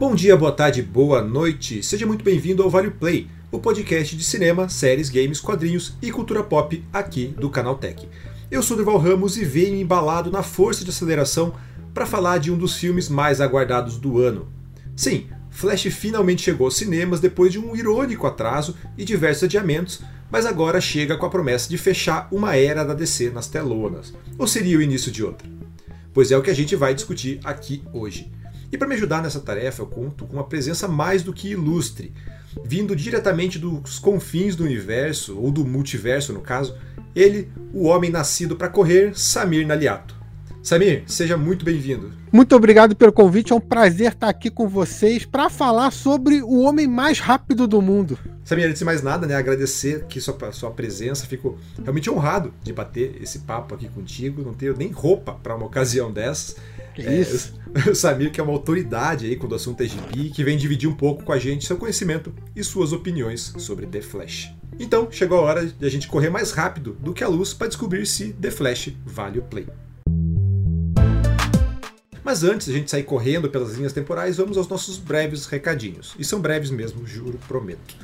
Bom dia, boa tarde, boa noite. Seja muito bem-vindo ao Vale Play, o podcast de cinema, séries, games, quadrinhos e cultura pop aqui do Canal Tech. Eu sou Durval Ramos e venho embalado na força de aceleração para falar de um dos filmes mais aguardados do ano. Sim, Flash finalmente chegou aos cinemas depois de um irônico atraso e diversos adiamentos, mas agora chega com a promessa de fechar uma era da DC nas telonas. Ou seria o início de outra? Pois é o que a gente vai discutir aqui hoje. E para me ajudar nessa tarefa, eu conto com uma presença mais do que ilustre, vindo diretamente dos confins do universo, ou do multiverso no caso, ele, o homem nascido para correr, Samir Naliato. Samir, seja muito bem-vindo. Muito obrigado pelo convite, é um prazer estar aqui com vocês para falar sobre o homem mais rápido do mundo. Samir, antes de mais nada, né, agradecer aqui sua, sua presença, fico realmente honrado de bater esse papo aqui contigo, não tenho nem roupa para uma ocasião dessas. Que é, isso? O Samir, que é uma autoridade aí quando o assunto é gibi, que vem dividir um pouco com a gente seu conhecimento e suas opiniões sobre The Flash. Então, chegou a hora de a gente correr mais rápido do que a luz para descobrir se The Flash vale o play. Mas antes de a gente sair correndo pelas linhas temporais, vamos aos nossos breves recadinhos. E são breves mesmo, juro, prometo.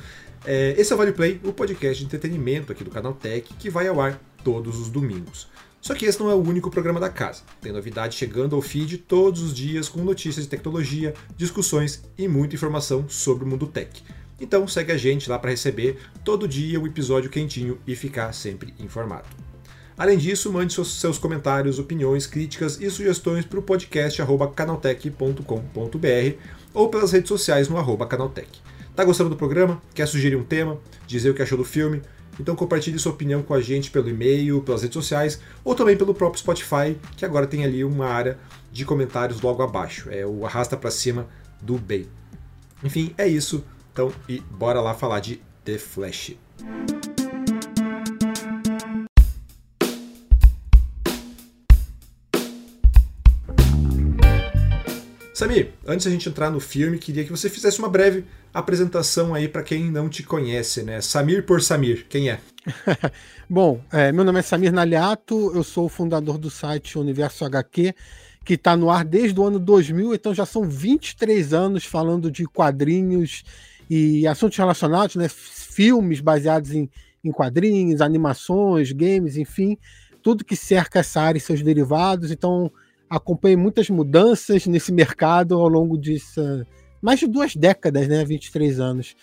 É, esse é o Vale Play, o podcast de entretenimento aqui do canal Tech, que vai ao ar todos os domingos. Só que esse não é o único programa da casa. Tem novidade chegando ao feed todos os dias com notícias de tecnologia, discussões e muita informação sobre o mundo tech. Então segue a gente lá para receber todo dia o um episódio quentinho e ficar sempre informado. Além disso, mande seus comentários, opiniões, críticas e sugestões para o podcast canaltech.com.br ou pelas redes sociais no arroba canaltech. Tá gostando do programa? Quer sugerir um tema? Dizer o que achou do filme? Então compartilhe sua opinião com a gente pelo e-mail, pelas redes sociais ou também pelo próprio Spotify, que agora tem ali uma área de comentários logo abaixo. É o arrasta para cima do bem. Enfim, é isso. Então, e bora lá falar de The Flash. Samir, antes a gente entrar no filme, queria que você fizesse uma breve apresentação aí para quem não te conhece, né? Samir por Samir, quem é? Bom, é, meu nome é Samir Naliato, eu sou o fundador do site Universo HQ, que está no ar desde o ano 2000, então já são 23 anos falando de quadrinhos e assuntos relacionados, né? Filmes baseados em, em quadrinhos, animações, games, enfim, tudo que cerca essa área e seus derivados. Então, acompanhei muitas mudanças nesse mercado ao longo de mais de duas décadas, né, 23 anos.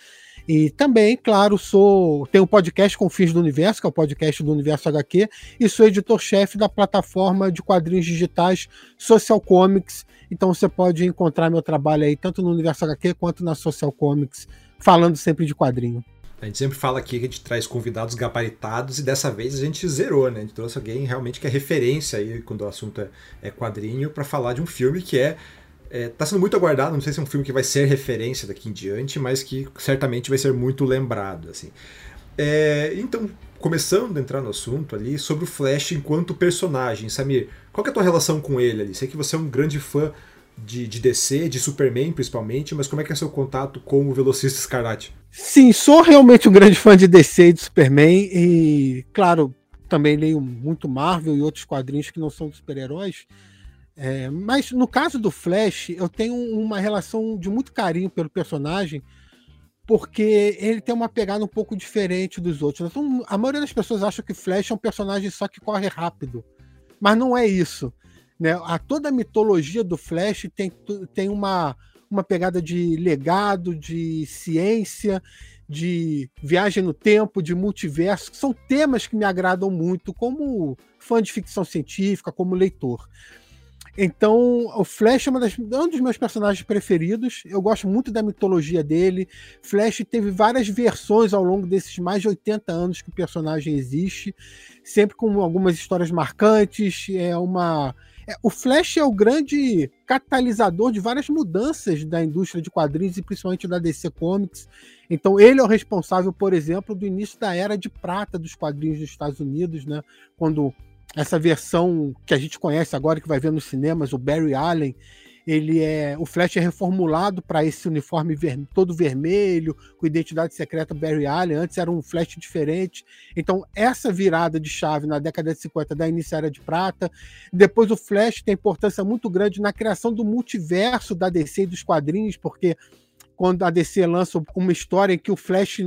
E também, claro, sou tenho um podcast com Fins do Universo, que é o podcast do Universo HQ, e sou editor-chefe da plataforma de quadrinhos digitais Social Comics. Então você pode encontrar meu trabalho aí tanto no Universo HQ quanto na Social Comics, falando sempre de quadrinho. A gente sempre fala aqui que a gente traz convidados gabaritados e dessa vez a gente zerou, né? A gente trouxe alguém realmente que é referência aí quando o assunto é, é quadrinho para falar de um filme que é é, tá sendo muito aguardado, não sei se é um filme que vai ser referência daqui em diante, mas que certamente vai ser muito lembrado, assim. É, então, começando a entrar no assunto ali, sobre o Flash enquanto personagem, Samir, qual é a tua relação com ele ali? Sei que você é um grande fã de, de DC, de Superman principalmente, mas como é que é seu contato com o Velocista Escarlate? Sim, sou realmente um grande fã de DC e de Superman e, claro, também leio muito Marvel e outros quadrinhos que não são de super-heróis. É, mas no caso do Flash, eu tenho uma relação de muito carinho pelo personagem, porque ele tem uma pegada um pouco diferente dos outros. Então, a maioria das pessoas acha que Flash é um personagem só que corre rápido, mas não é isso. Né? A, toda a mitologia do Flash tem, tem uma, uma pegada de legado, de ciência, de viagem no tempo, de multiverso, que são temas que me agradam muito como fã de ficção científica, como leitor. Então, o Flash é, das, um dos meus personagens preferidos. Eu gosto muito da mitologia dele. Flash teve várias versões ao longo desses mais de 80 anos que o personagem existe, sempre com algumas histórias marcantes. É uma é, o Flash é o grande catalisador de várias mudanças da indústria de quadrinhos e principalmente da DC Comics. Então, ele é o responsável, por exemplo, do início da era de prata dos quadrinhos dos Estados Unidos, né? Quando essa versão que a gente conhece agora, que vai ver nos cinemas, o Barry Allen, ele é o Flash é reformulado para esse uniforme ver, todo vermelho, com identidade secreta Barry Allen. Antes era um Flash diferente. Então, essa virada de chave na década de 50 da início era de prata. Depois, o Flash tem importância muito grande na criação do multiverso da DC e dos quadrinhos, porque quando a DC lança uma história em que o Flash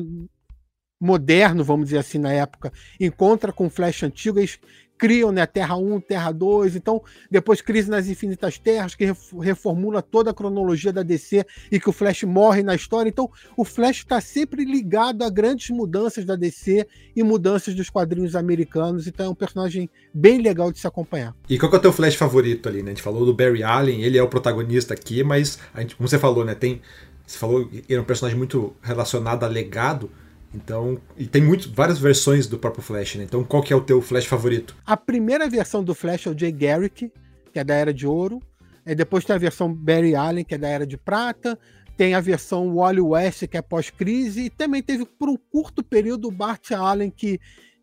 moderno, vamos dizer assim, na época, encontra com o Flash antigo, eles criam né, Terra 1, Terra 2, então depois Crise nas Infinitas Terras, que reformula toda a cronologia da DC e que o Flash morre na história. Então o Flash está sempre ligado a grandes mudanças da DC e mudanças dos quadrinhos americanos, então é um personagem bem legal de se acompanhar. E qual que é o teu Flash favorito ali, né? A gente falou do Barry Allen, ele é o protagonista aqui, mas gente, como você falou, né, tem você falou que ele é um personagem muito relacionado a legado, então, e tem muito, várias versões do próprio Flash, né? Então, qual que é o teu Flash favorito? A primeira versão do Flash é o Jay Garrick, que é da Era de Ouro. E depois tem a versão Barry Allen, que é da Era de Prata. Tem a versão Wally West, que é pós-crise. E também teve, por um curto período, o Bart Allen, que,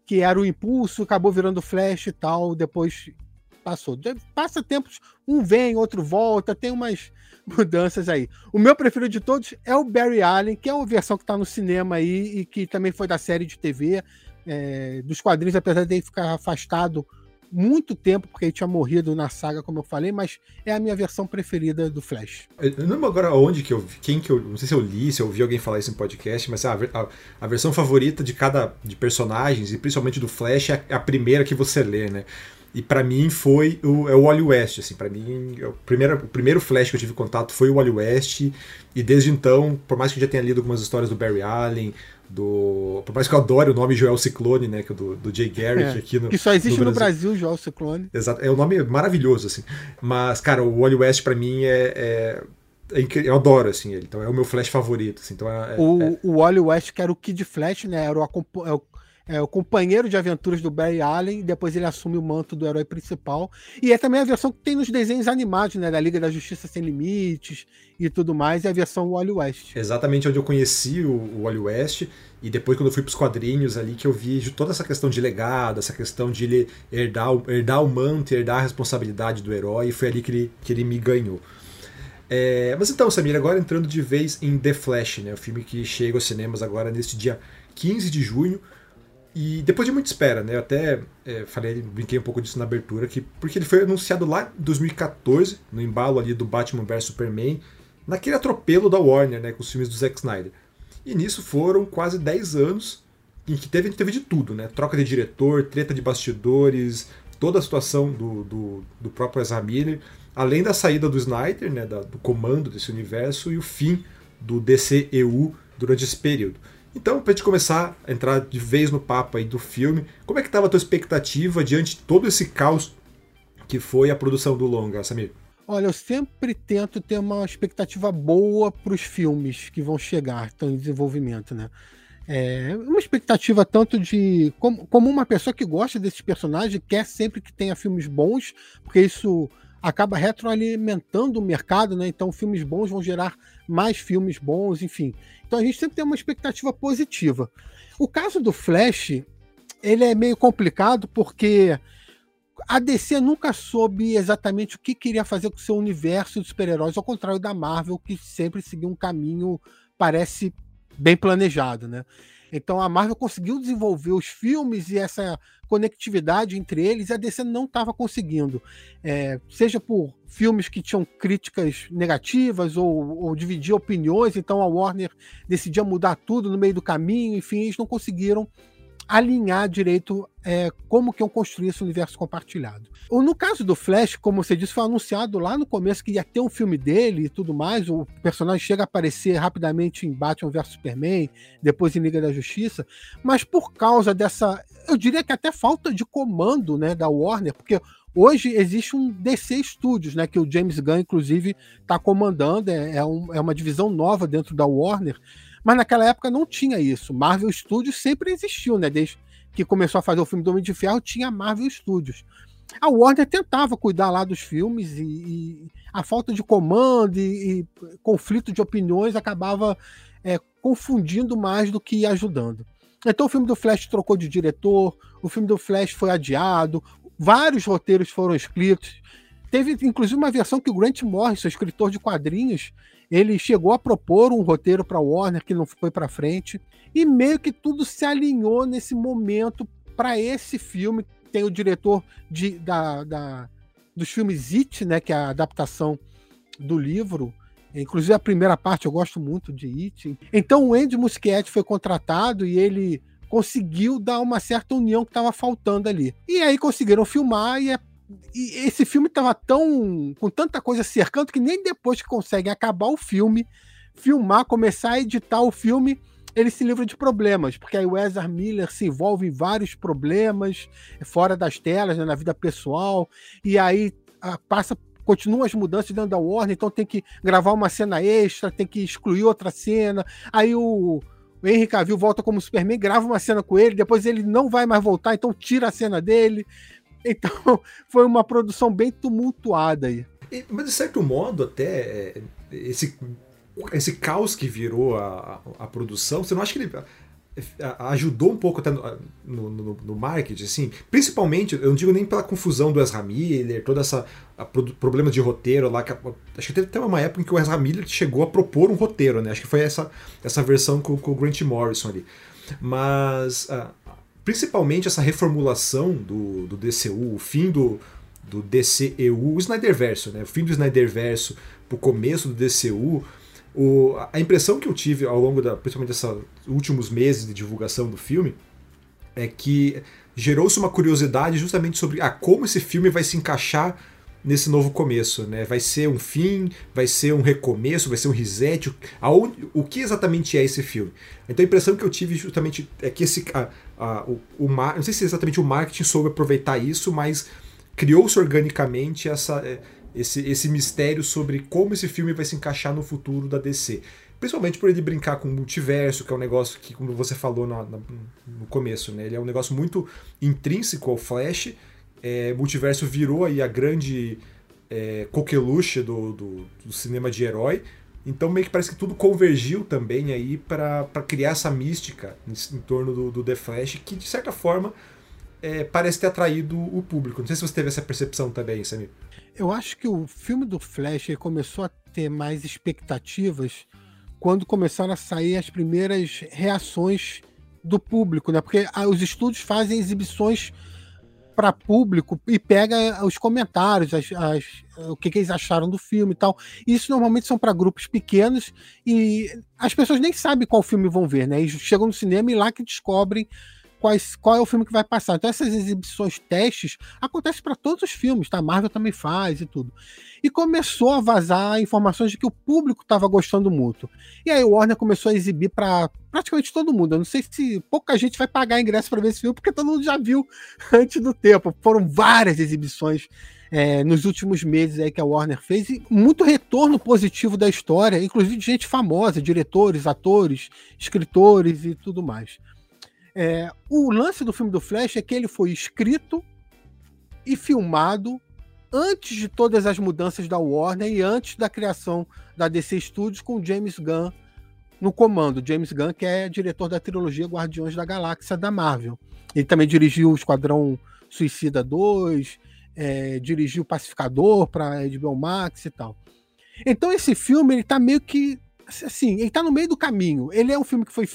que era o impulso, acabou virando Flash e tal. Depois passou. Passa tempos, um vem, outro volta, tem umas mudanças aí. O meu preferido de todos é o Barry Allen, que é uma versão que está no cinema aí e que também foi da série de TV, é, dos quadrinhos, apesar de ele ficar afastado muito tempo, porque ele tinha morrido na saga, como eu falei, mas é a minha versão preferida do Flash. Eu não lembro agora onde que eu vi, quem que eu. Não sei se eu li, se eu ouvi alguém falar isso em podcast, mas a, a, a versão favorita de cada de personagens, e principalmente do Flash, é a, a primeira que você lê, né? E para mim foi o, é o Wally West, assim, para mim é o primeiro, o primeiro Flash que eu tive contato foi o Wally West, e desde então, por mais que eu já tenha lido algumas histórias do Barry Allen, do. Por mais que eu adore o nome Joel Ciclone, né? Que é do, do Jay Garrett é, aqui no. Que só existe no Brasil, no Brasil Joel Ciclone. Exato. É um nome maravilhoso, assim. Mas, cara, o Wally West para mim é, é... É eu adoro, assim, ele. Então é o meu Flash favorito. Assim, então é, o, é... o Wally West, que era o Kid Flash, né? Era o, é o é o companheiro de aventuras do Barry Allen, depois ele assume o manto do herói principal. E é também a versão que tem nos desenhos animados, né? Da Liga da Justiça Sem Limites e tudo mais, é a versão Wally West. Exatamente onde eu conheci o, Wally West, e depois quando eu fui para os quadrinhos ali, que eu vi toda essa questão de legado, essa questão de ele herdar, herdar o manto, herdar a responsabilidade do herói, e foi ali que ele, que ele me ganhou. É, mas então, Samir, agora entrando de vez em The Flash, né, o filme que chega aos cinemas agora neste dia 15 de junho. E depois de muita espera, né? Eu até é, falei, brinquei um pouco disso na abertura, que, porque ele foi anunciado lá em 2014, no embalo ali do Batman vs Superman, naquele atropelo da Warner, né? Com os filmes do Zack Snyder. E nisso foram quase 10 anos em que teve, teve de tudo, né? Troca de diretor, treta de bastidores, toda a situação do, do, do próprio Ezra Miller, além da saída do Snyder, né? Da, do comando desse universo e o fim do DCEU durante esse período. Então, para gente começar a entrar de vez no papo aí do filme, como é que estava a tua expectativa diante de todo esse caos que foi a produção do longa, Samir? Olha, eu sempre tento ter uma expectativa boa para os filmes que vão chegar, estão em desenvolvimento, né? É uma expectativa tanto de. Como, como uma pessoa que gosta desses personagens, quer sempre que tenha filmes bons, porque isso acaba retroalimentando o mercado, né? Então, filmes bons vão gerar mais filmes bons, enfim. Então, a gente sempre tem uma expectativa positiva. O caso do Flash, ele é meio complicado porque a DC nunca soube exatamente o que queria fazer com o seu universo de super-heróis, ao contrário da Marvel, que sempre seguiu um caminho, parece bem planejado, né? Então a Marvel conseguiu desenvolver os filmes e essa conectividade entre eles, e a DC não estava conseguindo. É, seja por filmes que tinham críticas negativas ou, ou dividir opiniões, então a Warner decidia mudar tudo no meio do caminho, enfim, eles não conseguiram alinhar direito é, como que eu construir esse universo compartilhado. No caso do Flash, como você disse, foi anunciado lá no começo que ia ter um filme dele e tudo mais. O personagem chega a aparecer rapidamente em Batman vs Superman, depois em Liga da Justiça, mas por causa dessa, eu diria que até falta de comando, né, da Warner, porque Hoje existe um DC Studios, né, que o James Gunn, inclusive, está comandando, é, é, um, é, uma divisão nova dentro da Warner, mas naquela época não tinha isso. Marvel Studios sempre existiu, né? Desde que começou a fazer o filme do Homem de Ferro, tinha Marvel Studios. A Warner tentava cuidar lá dos filmes e, e a falta de comando e, e, conflito de opiniões acabava é, confundindo mais do que ajudando. Então o filme do Flash trocou de diretor, o filme do Flash foi adiado, vários roteiros foram escritos, teve inclusive uma versão que o Grant Morrison, escritor de quadrinhos, ele chegou a propor um roteiro para Warner que não foi para frente e meio que tudo se alinhou nesse momento para esse filme. Tem o diretor de, da, da, dos filmes It, né, que é a adaptação do livro. Inclusive a primeira parte eu gosto muito de It. Então o Andy Muschietti foi contratado e ele conseguiu dar uma certa união que estava faltando ali. E aí conseguiram filmar e é e esse filme estava tão com tanta coisa cercando que nem depois que conseguem acabar o filme, filmar, começar a editar o filme, ele se livra de problemas, porque aí o Ezra Miller se envolve em vários problemas fora das telas, né, na vida pessoal, e aí a, passa continuam as mudanças dentro da Warner, então tem que gravar uma cena extra, tem que excluir outra cena. Aí o, o Henry Cavill volta como Superman, grava uma cena com ele, depois ele não vai mais voltar, então tira a cena dele. Então, foi uma produção bem tumultuada aí. Mas, de certo modo, até é, esse, esse caos que virou a, a, produção, você não acha que ele ajudou um pouco até no, no, no, marketing, assim, principalmente, eu não digo nem pela confusão do Ezra Miller, toda essa problema de roteiro lá, que, acho que teve até uma época em que o Ezra Miller chegou a propor um roteiro, né, acho que foi essa, essa versão com, com o Grant Morrison ali, mas uh, principalmente essa reformulação do, do DCU, o fim do, do DCEU, o Snyderverso, né? O fim do Snyderverso pro começo do DCU. O, a impressão que eu tive ao longo da, principalmente desses últimos meses de divulgação do filme é que gerou-se uma curiosidade justamente sobre ah, como esse filme vai se encaixar nesse novo começo, né? Vai ser um fim, vai ser um recomeço, vai ser um reset. O que exatamente é esse filme? Então a impressão que eu tive justamente é que esse, a, a, o, o, não sei se exatamente o marketing soube aproveitar isso, mas criou-se organicamente essa, é, esse, esse mistério sobre como esse filme vai se encaixar no futuro da DC. Principalmente por ele brincar com o multiverso, que é um negócio que, como você falou no, no começo, né? ele é um negócio muito intrínseco ao Flash é, multiverso virou aí a grande é, coqueluche do, do, do, cinema de herói. Então meio que parece que tudo convergiu também aí para criar essa mística em, em torno do, do, The Flash, que de certa forma é, parece ter atraído o público. Não sei se você teve essa percepção também, Samir. Eu acho que o filme do Flash começou a ter mais expectativas quando começaram a sair as primeiras reações do público, né? Porque ah, os estúdios fazem exibições para público e pega os comentários, as, as, o que, que, eles acharam do filme e tal. Isso normalmente são para grupos pequenos e as pessoas nem sabem qual filme vão ver, né? Eles chegam no cinema e lá que descobrem quais, qual é o filme que vai passar. Então essas exibições testes acontecem para todos os filmes, tá? A Marvel também faz e tudo. E começou a vazar informações de que o público estava gostando muito. E aí o Warner começou a exibir para praticamente todo mundo. Eu não sei se pouca gente vai pagar ingresso para ver esse filme, porque todo mundo já viu antes do tempo. Foram várias exibições é, nos últimos meses aí que a Warner fez e muito retorno positivo da história, inclusive de gente famosa, diretores, atores, escritores e tudo mais. É, o lance do filme do Flash é que ele foi escrito e filmado antes de todas as mudanças da Warner e antes da criação da DC Studios com James Gunn no comando. James Gunn, que é diretor da trilogia Guardiões da Galáxia da Marvel. Ele também dirigiu o Esquadrão Suicida 2, é, dirigiu Pacificador para HBO Max e tal. Então esse filme ele tá meio que assim, ele tá no meio do caminho. Ele é um filme que foi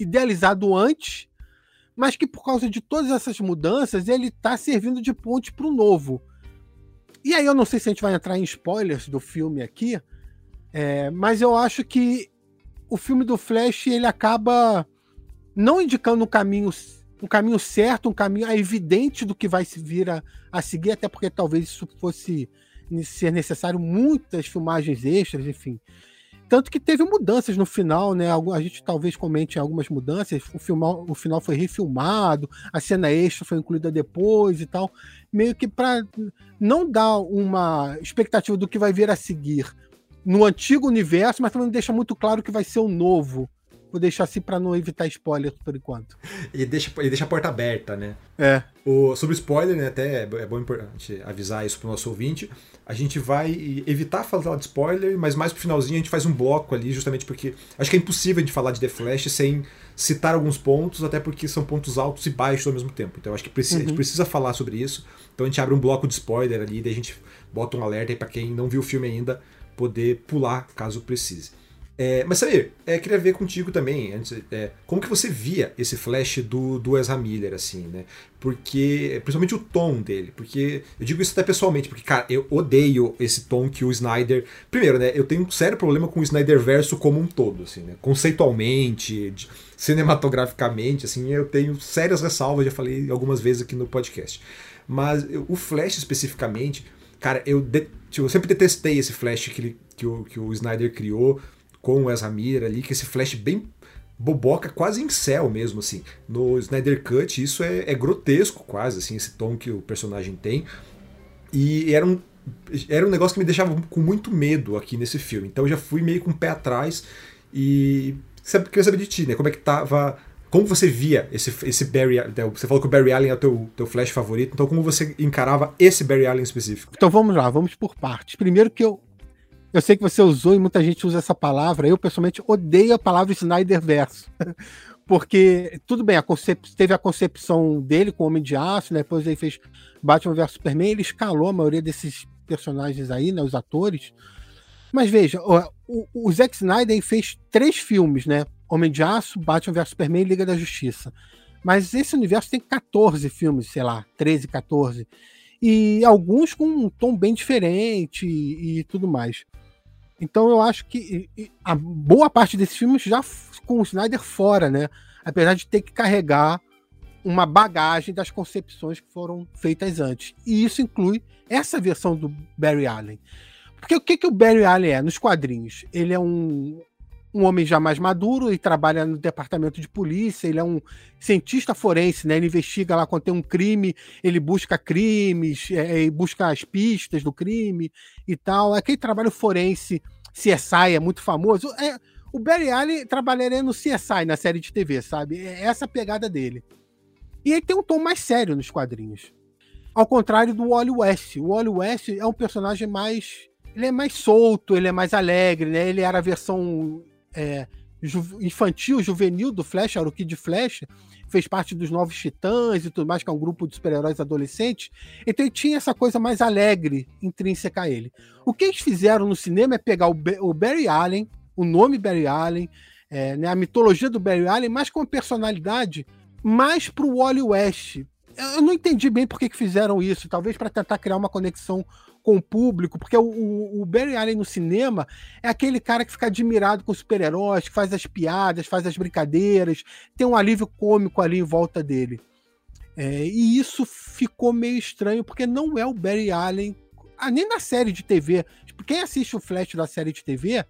idealizado antes mas que por causa de todas essas mudanças ele está servindo de ponte para o novo. E aí eu não sei se a gente vai entrar em spoilers do filme aqui, é, mas eu acho que o filme do Flash ele acaba não indicando um caminho, um caminho certo, um caminho evidente do que vai se vir a, a seguir, até porque talvez isso fosse ser necessário muitas filmagens extras, enfim. Tanto que teve mudanças no final, né? A gente talvez comente algumas mudanças. O, final, o final foi refilmado, a cena extra foi incluída depois e tal. Meio que para não dar uma expectativa do que vai vir a seguir no antigo universo, mas também deixa muito claro que vai ser o novo. Vou deixar assim para não evitar spoiler por enquanto. Ele deixa, ele deixa a porta aberta, né? É. O, sobre spoiler, né, até é, é bom importante avisar isso pro nosso ouvinte. A gente vai evitar falar de spoiler, mas mais pro finalzinho a gente faz um bloco ali, justamente porque acho que é impossível a gente falar de The Flash sem citar alguns pontos, até porque são pontos altos e baixos ao mesmo tempo. Então acho que precisa, uhum. a gente uhum. precisa falar sobre isso. Então a gente abre um bloco de spoiler ali, daí a gente bota um alerta aí pra quem não viu o filme ainda poder pular caso precise. É, mas Samir, é, queria ver contigo também, antes, é, como que você via esse flash do, do Ezra Miller, assim, né? Porque, principalmente o tom dele, porque, eu digo isso até pessoalmente, porque, cara, eu odeio esse tom que o Snyder... Primeiro, né, eu tenho um sério problema com o Snyder verso como um todo, assim, né? Conceitualmente, cinematograficamente, assim, eu tenho sérias ressalvas, já falei algumas vezes aqui no podcast. Mas o Flash especificamente, cara, eu, de, tipo, eu sempre detestei esse Flash que, ele, que, o, que o Snyder criou, com o Ezra Miller ali, que esse flash bem boboca, quase em céu mesmo, assim. No Snyder Cut, isso é, é, grotesco quase, assim, esse tom que o personagem tem. E era um, era um negócio que me deixava com muito medo aqui nesse filme. Então eu já fui meio com o pé atrás e queria saber de ti, né? Como é que tava... Como você via esse, esse Barry né, Você falou que o Barry Allen é o teu, teu Flash favorito, então como você encarava esse Barry Allen específico? Então vamos lá, vamos por partes. Primeiro que eu eu sei que você usou e muita gente usa essa palavra. Eu, pessoalmente, odeio a palavra Snyder Verso. Porque, tudo bem, a concep... teve a concepção dele com o Homem de Aço, né? depois ele fez Batman vs Superman, ele escalou a maioria desses personagens aí, né? Os atores. Mas veja, o, o Zack Snyder fez três filmes, né? Homem de Aço, Batman vs Superman e Liga da Justiça. Mas esse universo tem 14 filmes, sei lá, 13, 14. E alguns com um tom bem diferente e, e tudo mais. Então eu acho que a boa parte desses filmes já com o Snyder fora, né? Apesar de ter que carregar uma bagagem das concepções que foram feitas antes. E isso inclui essa versão do Barry Allen. Porque o que, que o Barry Allen é nos quadrinhos? Ele é um, um homem já mais maduro e trabalha no departamento de polícia. Ele é um cientista forense, né? Ele investiga lá quando tem um crime, ele busca crimes, é, busca as pistas do crime e tal. É aquele trabalho forense CSI é muito famoso. É, o Barry Allen trabalharia no CSI, na série de TV, sabe? É essa a pegada dele. E ele tem um tom mais sério nos quadrinhos. Ao contrário do Wally West. O Wally West é um personagem mais. Ele é mais solto, ele é mais alegre, né? Ele era a versão é, ju infantil, juvenil do Flash, era o Kid Flash fez parte dos Novos Titãs e tudo mais, que é um grupo de super-heróis adolescentes. Então ele tinha essa coisa mais alegre intrínseca a ele. O que eles fizeram no cinema é pegar o, o Barry Allen, o nome Barry Allen, é, né, a mitologia do Barry Allen, mas com uma personalidade mais para o Wally West. Eu não entendi bem por que, que fizeram isso, talvez para tentar criar uma conexão com o público, porque o, o, Barry Allen no cinema é aquele cara que fica admirado com super-heróis, que faz as piadas, faz as brincadeiras, tem um alívio cômico ali em volta dele. É, e isso ficou meio estranho, porque não é o Barry Allen, ah, nem na série de TV. Quem assiste o Flash da série de TV,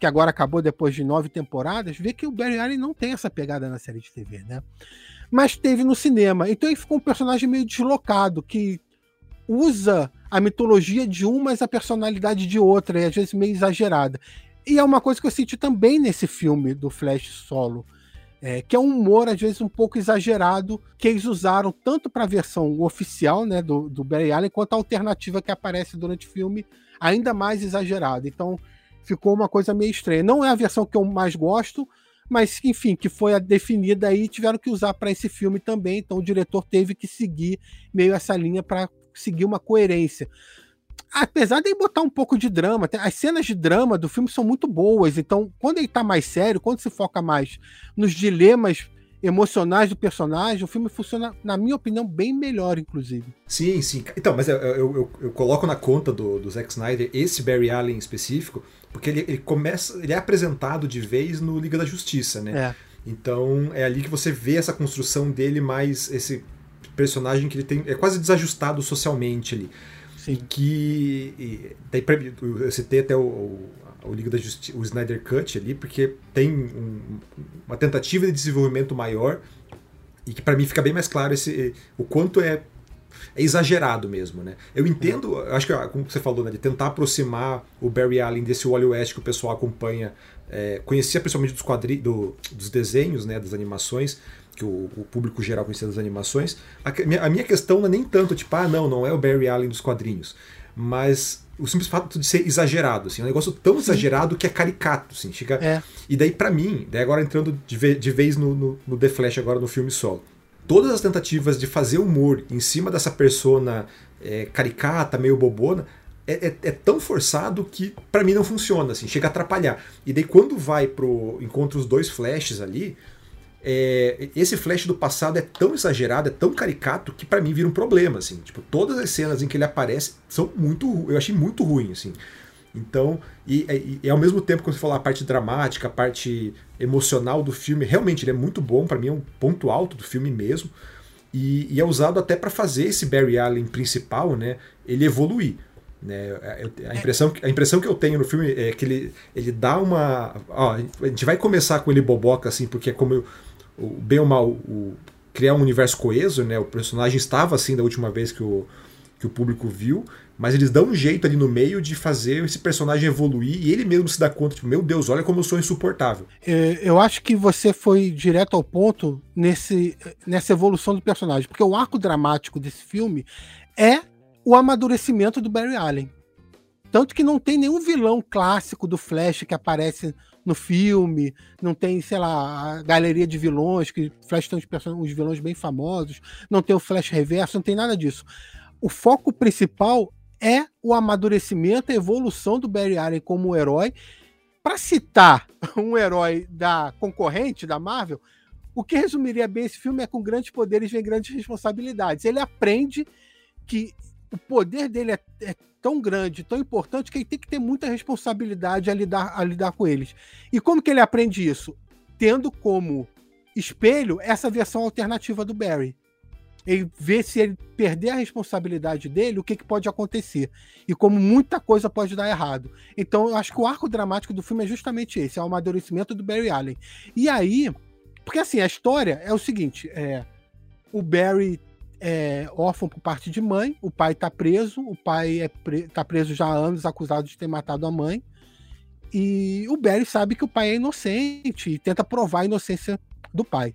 que agora acabou depois de nove temporadas, vê que o Barry Allen não tem essa pegada na série de TV, né? Mas teve no cinema. Então ele ficou um personagem meio deslocado, que usa a mitologia de um, mas a personalidade de outra, e às vezes meio exagerada. E é uma coisa que eu senti também nesse filme do Flash solo. É, que é um humor, às vezes, um pouco exagerado, que eles usaram tanto para a versão oficial né, do, do Barry Allen, quanto a alternativa que aparece durante o filme, ainda mais exagerada. Então, ficou uma coisa meio estranha. Não é a versão que eu mais gosto, mas, enfim, que foi a definida aí, tiveram que usar para esse filme também. Então, o diretor teve que seguir meio essa linha para seguir uma coerência. Apesar de ele botar um pouco de drama, as cenas de drama do filme são muito boas. Então, quando ele tá mais sério, quando se foca mais nos dilemas emocionais do personagem, o filme funciona, na minha opinião, bem melhor, inclusive. Sim, sim. Então, mas eu, eu, eu, eu coloco na conta do, do Zack Snyder esse Barry Allen em específico, porque ele, ele, começa. ele é apresentado de vez no Liga da Justiça, né? É. Então é ali que você vê essa construção dele mais. esse personagem que ele tem. é quase desajustado socialmente ali. Sim. Que. E, daí, eu citei até o, o, o Liga da Justiça, o Snyder Cut ali, porque tem um, uma tentativa de desenvolvimento maior e que para mim fica bem mais claro esse, o quanto é, é exagerado mesmo, né? Eu entendo, acho que como você falou, né, de tentar aproximar o Barry Allen desse Wally West que o pessoal acompanha, é, conhecia principalmente dos quadrinhos, do, dos desenhos, né, das animações, que o, o, público geral conhecia das animações. A, a, minha questão não é nem tanto, tipo, ah, não, não é o Barry Allen dos quadrinhos. Mas o simples fato de ser exagerado, assim, é um negócio tão Sim. exagerado que é caricato, assim, chega... É. E daí, para mim, daí agora entrando de, ve de vez no, no, no, The Flash, agora no filme solo, todas as tentativas de fazer humor em cima dessa persona é, caricata, meio bobona, é, é, é tão forçado que para mim não funciona, assim, chega a atrapalhar. E daí quando vai pro encontra os dois flashes ali, é, esse flash do passado é tão exagerado, é tão caricato que para mim vira um problema, assim. Tipo, todas as cenas em que ele aparece são muito, eu achei muito ruim, assim. Então, e, e, e, ao mesmo tempo que você falou a parte dramática, a parte emocional do filme, realmente ele é muito bom, para mim é um ponto alto do filme mesmo. E, e é usado até para fazer esse Barry Allen principal, né, ele evoluir. Né? A, impressão, a impressão que eu tenho no filme é que ele, ele dá uma. Ó, a gente vai começar com ele boboca, assim, porque é como eu, o, bem ou mal, o, criar um universo coeso, né? O personagem estava assim da última vez que o, que o público viu, mas eles dão um jeito ali no meio de fazer esse personagem evoluir e ele mesmo se dá conta, tipo, meu Deus, olha como eu sou insuportável. É, eu acho que você foi direto ao ponto nesse, nessa evolução do personagem, porque o arco dramático desse filme é o amadurecimento do Barry Allen. Tanto que não tem nenhum vilão clássico do Flash que aparece no filme, não tem, sei lá, a galeria de vilões, que Flash tem uns, uns vilões bem famosos, não tem o Flash reverso, não tem nada disso. O foco principal é o amadurecimento, a evolução do Barry Allen como herói. Para citar um herói da concorrente da Marvel, o que resumiria bem esse filme é com grandes poderes vem grandes responsabilidades. Ele aprende que o poder dele é, é, tão grande, tão importante, que ele tem que ter muita responsabilidade a lidar, a lidar com eles. E como que ele aprende isso? Tendo como espelho essa versão alternativa do Barry. Ele vê se ele perder a responsabilidade dele, o que, que pode acontecer. E como muita coisa pode dar errado. Então, eu acho que o arco dramático do filme é justamente esse: é o amadurecimento do Barry Allen. E aí. Porque assim, a história é o seguinte: é, o Barry é órfão por parte de mãe, o pai está preso, o pai é pre tá preso já há anos, acusado de ter matado a mãe. E o Barry sabe que o pai é inocente e tenta provar a inocência do pai.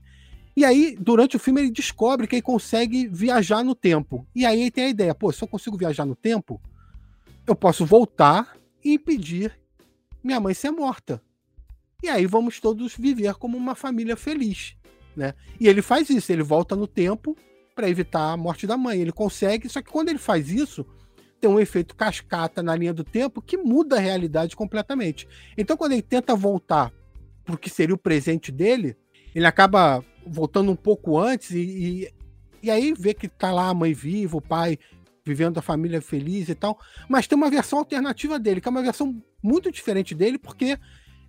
E aí, durante o filme, ele descobre que ele consegue viajar no tempo. E aí ele tem a ideia: pô, se eu consigo viajar no tempo, eu posso voltar e impedir minha mãe ser morta. E aí vamos todos viver como uma família feliz. Né? E ele faz isso, ele volta no tempo para evitar a morte da mãe. Ele consegue, só que quando ele faz isso, tem um efeito cascata na linha do tempo que muda a realidade completamente. Então, quando ele tenta voltar para o que seria o presente dele, ele acaba voltando um pouco antes e, e, e aí vê que tá lá a mãe viva, o pai vivendo a família feliz e tal. Mas tem uma versão alternativa dele, que é uma versão muito diferente dele, porque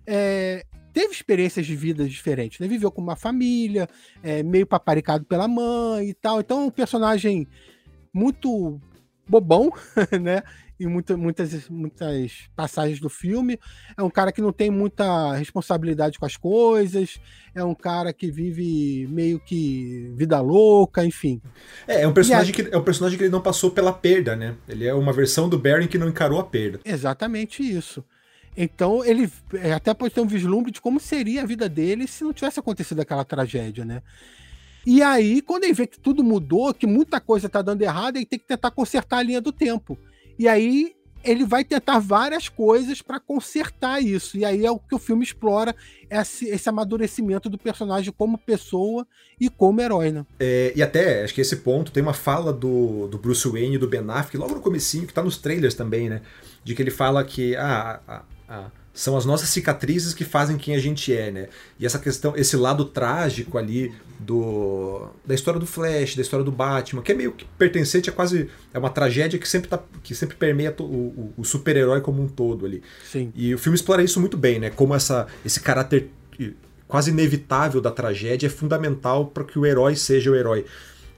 é, teve experiências de vida diferentes, né? Viveu com uma família, é, meio paparicado pela mãe e tal. Então, é um personagem muito bobão, né? Em muita, muitas, muitas passagens do filme. É um cara que não tem muita responsabilidade com as coisas. É um cara que vive meio que vida louca, enfim. É, é um personagem, que, é um personagem que ele não passou pela perda, né? Ele é uma versão do Baron que não encarou a perda. Exatamente isso. Então ele é, até pode ter um vislumbre de como seria a vida dele se não tivesse acontecido aquela tragédia, né? E aí, quando ele vê que tudo mudou, que muita coisa tá dando errado, ele tem que tentar consertar a linha do tempo. E aí ele vai tentar várias coisas para consertar isso. E aí é o que o filme explora, esse, esse amadurecimento do personagem como pessoa e como herói, né? É, e até, acho que esse ponto, tem uma fala do, do Bruce Wayne e do Ben Affleck, logo no comecinho, que tá nos trailers também, né? De que ele fala que ah, ah, são as nossas cicatrizes que fazem quem a gente é, né? E essa questão, esse lado trágico ali do da história do Flash, da história do Batman, que é meio que pertencente a quase é uma tragédia que sempre tá, que sempre permeia o, o, o super-herói como um todo ali. Sim. E o filme explora isso muito bem, né? Como essa esse caráter quase inevitável da tragédia é fundamental para que o herói seja o herói.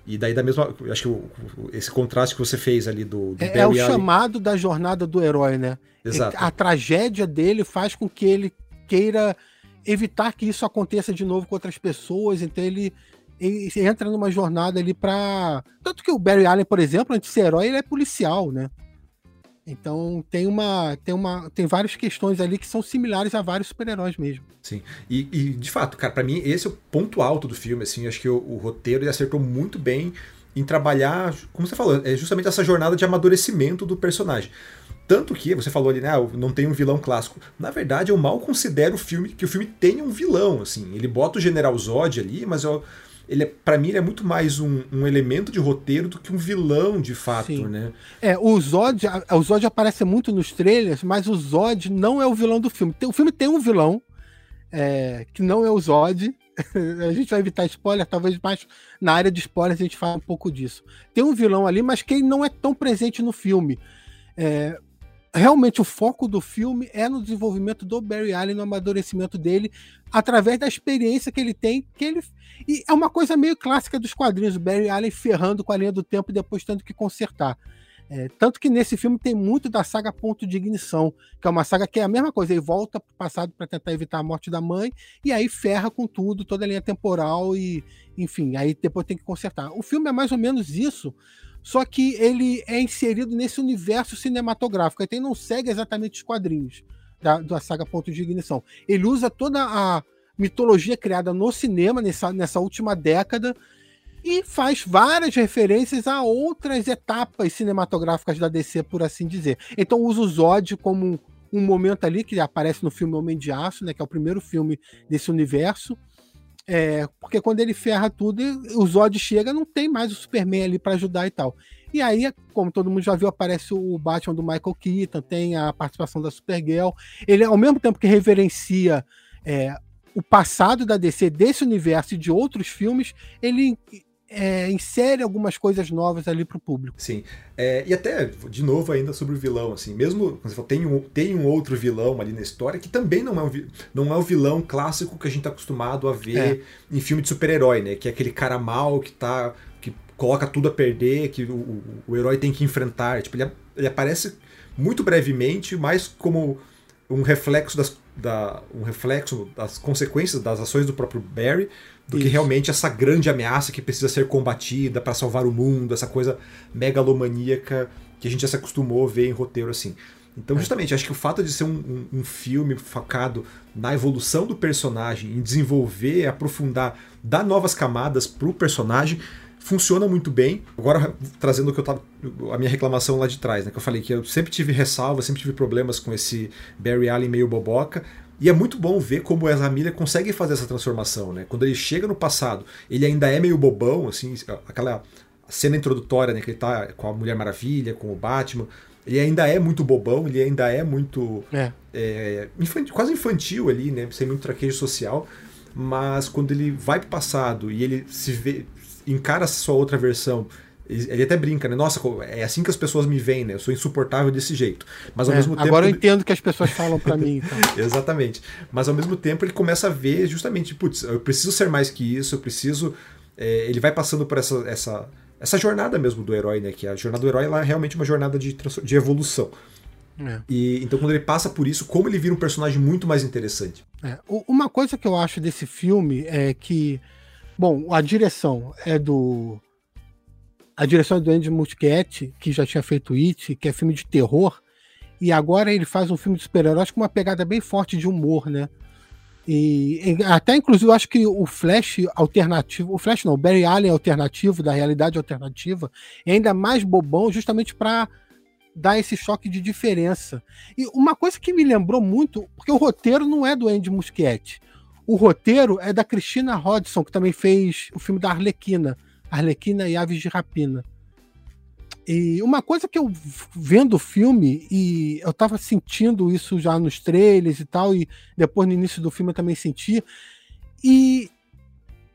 E daí da mesma. Acho que o, esse contraste que você fez ali do. do é, é, o chamado da jornada do herói, né? Exato. A tragédia dele faz com que ele queira evitar que isso aconteça de novo com outras pessoas, então ele, ele entra numa jornada ali para Tanto que o Barry Allen, por exemplo, antes de ser herói, ele é policial, né? Então tem uma, tem uma, tem várias questões ali que são similares a vários super-heróis mesmo. Sim. E, e, de fato, cara, para mim esse é o ponto alto do filme. Assim, acho que o, o roteiro ele acertou muito bem em trabalhar, como você falou, é justamente essa jornada de amadurecimento do personagem. Tanto que você falou ali, né, ah, não tem um vilão clássico. Na verdade, eu mal considero o filme que o filme tenha um vilão, assim. Ele bota o General Zod ali, mas eu ele é, para mim ele é muito mais um, um, elemento de roteiro do que um vilão de fato, Sim. né? É, o Zod, o Zod aparece muito nos trailers, mas o Zod não é o vilão do filme. O filme tem um vilão é, que não é o Zod. a gente vai evitar spoiler, talvez mais na área de spoilers a gente fala um pouco disso. Tem um vilão ali, mas que ele não é tão presente no filme. É, realmente o foco do filme é no desenvolvimento do Barry Allen, no amadurecimento dele, através da experiência que ele tem, que ele e é uma coisa meio clássica dos quadrinhos, o Barry Allen ferrando com a linha do tempo e depois tendo que consertar. É, tanto que nesse filme tem muito da saga Ponto de Ignição, que é uma saga que é a mesma coisa, ele volta para o passado para tentar evitar a morte da mãe, e aí ferra com tudo, toda a linha temporal, e enfim, aí depois tem que consertar. O filme é mais ou menos isso, só que ele é inserido nesse universo cinematográfico, então não segue exatamente os quadrinhos da, da saga Ponto de Ignição. Ele usa toda a mitologia criada no cinema nessa, nessa última década e faz várias referências a outras etapas cinematográficas da DC, por assim dizer. Então usa o Zod como um momento ali que aparece no filme Homem de Aço, né, que é o primeiro filme desse universo. É, porque quando ele ferra tudo, o Zod chega, não tem mais o Superman ali para ajudar e tal. E aí, como todo mundo já viu, aparece o Batman do Michael Keaton, tem a participação da Supergirl. Ele, ao mesmo tempo que reverencia é, o passado da DC, desse universo e de outros filmes, ele é, insere algumas coisas novas ali para o público. Sim. É, e até, de novo, ainda sobre o vilão, assim, mesmo você fala, tem, um, tem um outro vilão ali na história que também não é, um, não é o vilão clássico que a gente está acostumado a ver é. em filme de super-herói, né? Que é aquele cara mal que tá. que coloca tudo a perder, que o, o, o herói tem que enfrentar. Tipo, ele, ele aparece muito brevemente, mais como um reflexo das, da, um reflexo das consequências das ações do próprio Barry do Isso. que realmente essa grande ameaça que precisa ser combatida para salvar o mundo, essa coisa megalomaníaca que a gente já se acostumou a ver em roteiro assim. Então, é. justamente, acho que o fato de ser um, um, um, filme focado na evolução do personagem, em desenvolver, aprofundar, dar novas camadas para o personagem, funciona muito bem. Agora, trazendo o que eu tava, a minha reclamação lá de trás, né? Que eu falei que eu sempre tive ressalva, sempre tive problemas com esse Barry Allen meio boboca. E é muito bom ver como o Ezra Miller consegue fazer essa transformação, né? Quando ele chega no passado, ele ainda é meio bobão, assim, aquela cena introdutória, né? Que ele tá com a Mulher Maravilha, com o Batman. Ele ainda é muito bobão, ele ainda é muito. É. É, infantil, quase infantil ali, né? Sem muito traquejo social. Mas quando ele vai pro passado e ele se vê, encara sua outra versão ele até brinca, né? Nossa, é assim que as pessoas me veem, né? Eu sou insuportável desse jeito. Mas ao é, mesmo tempo. Agora eu entendo que as pessoas falam para mim. Então. Exatamente. Mas ao mesmo tempo ele começa a ver justamente, putz, eu preciso ser mais que isso, eu preciso. É, ele vai passando por essa, essa, essa jornada mesmo do herói, né? Que a jornada do herói é realmente uma jornada de, de evolução. É. E então quando ele passa por isso, como ele vira um personagem muito mais interessante. É. Uma coisa que eu acho desse filme é que Bom, a direção é do. A direção é do Andy Muschietti, que já tinha feito It, que é filme de terror. E agora ele faz um filme de super-heróis com uma pegada bem forte de humor, né? E, até inclusive eu acho que o Flash alternativo, o Flash não, o Barry Allen alternativo, da realidade alternativa, é ainda mais bobão justamente para dar esse choque de diferença. E uma coisa que me lembrou muito, porque o roteiro não é do Andy Muschietti. O roteiro é da Christina Hodson, que também fez o filme da Arlequina, Arlequina e Aves de Rapina. E uma coisa que eu vendo o filme, e eu tava sentindo isso já nos trailers e tal, e depois no início do filme eu também senti, e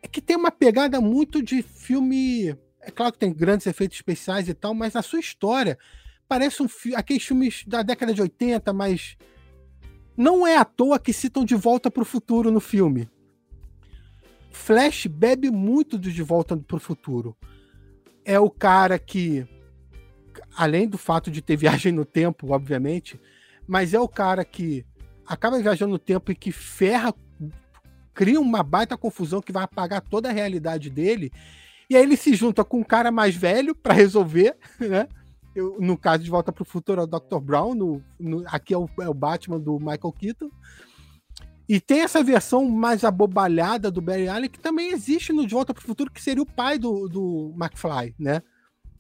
é que tem uma pegada muito de filme. É claro que tem grandes efeitos especiais e tal, mas a sua história parece um aqueles filmes da década de 80, mas não é à toa que citam De Volta para o Futuro no filme. Flash bebe muito do De Volta para o Futuro. É o cara que, além do fato de ter viagem no tempo, obviamente, mas é o cara que acaba viajando no tempo e que ferra, cria uma baita confusão que vai apagar toda a realidade dele. E aí ele se junta com um cara mais velho para resolver, né? Eu, no caso de Volta para o Futuro é o Dr. Brown, no, no, aqui é o, é o, Batman do Michael Keaton. E tem essa versão mais abobalhada do Barry Allen que também existe no De Volta para o Futuro, que seria o pai do, do McFly, né?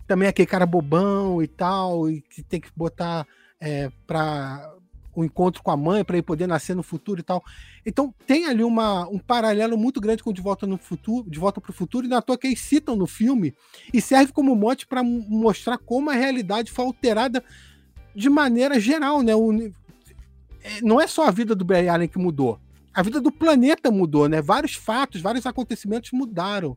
Também aquele cara bobão e tal, e que tem que botar é, para o encontro com a mãe para ele poder nascer no futuro e tal. Então tem ali uma, um paralelo muito grande com De Volta no Futuro, De Volta para o Futuro, e na toa que eles citam no filme e serve como mote para mostrar como a realidade foi alterada de maneira geral, né? O, é, não é só a vida do Barry Allen que mudou, a vida do planeta mudou, né? Vários fatos, vários acontecimentos mudaram.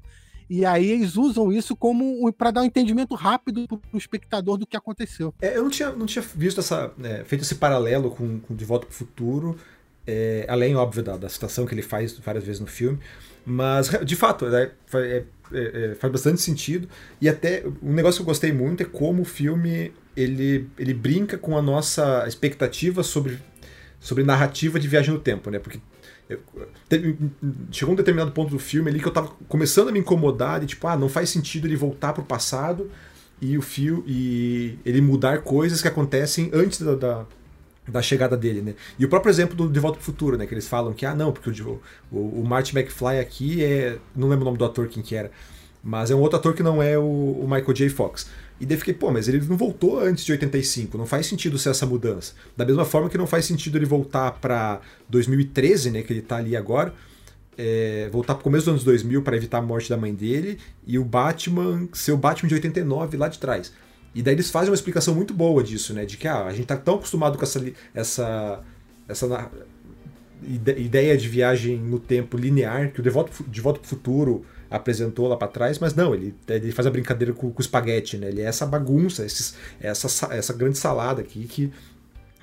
E aí eles usam isso como para dar um entendimento rápido para o espectador do que aconteceu. É, eu não tinha, não tinha visto essa. É, feito esse paralelo com, com De Volta para o Futuro, é, além, óbvio, da, da citação que ele faz várias vezes no filme. Mas, de fato, né, é, é, faz bastante sentido. E até um negócio que eu gostei muito é como o filme ele, ele brinca com a nossa expectativa sobre, sobre narrativa de viagem no tempo, né? Porque chegou um determinado ponto do filme ali que eu tava começando a me incomodar de tipo, ah, não faz sentido ele voltar pro passado e o fio e ele mudar coisas que acontecem antes da, da, da, chegada dele, né? E o próprio exemplo do De Volta pro Futuro, né? Que eles falam que, ah, não, porque o, o, o Marty McFly aqui é. Não lembro o nome do ator quem que era. Mas é um outro ator que não é o, o Michael J. Fox. E daí fiquei, pô, mas ele não voltou antes de 85, não faz sentido ser essa mudança. Da mesma forma que não faz sentido ele voltar para 2013, né, que ele tá ali agora, é, voltar pro começo dos anos 2000 para evitar a morte da mãe dele, e o Batman ser o Batman de 89 lá de trás. E daí eles fazem uma explicação muito boa disso, né, de que ah, a gente tá tão acostumado com essa, essa, essa ideia de viagem no tempo linear, que o De Volta, de Volta pro Futuro apresentou lá para trás, mas não, ele, ele faz a brincadeira com, com o espaguete, né? Ele é essa bagunça, esses, essa, essa grande salada aqui que,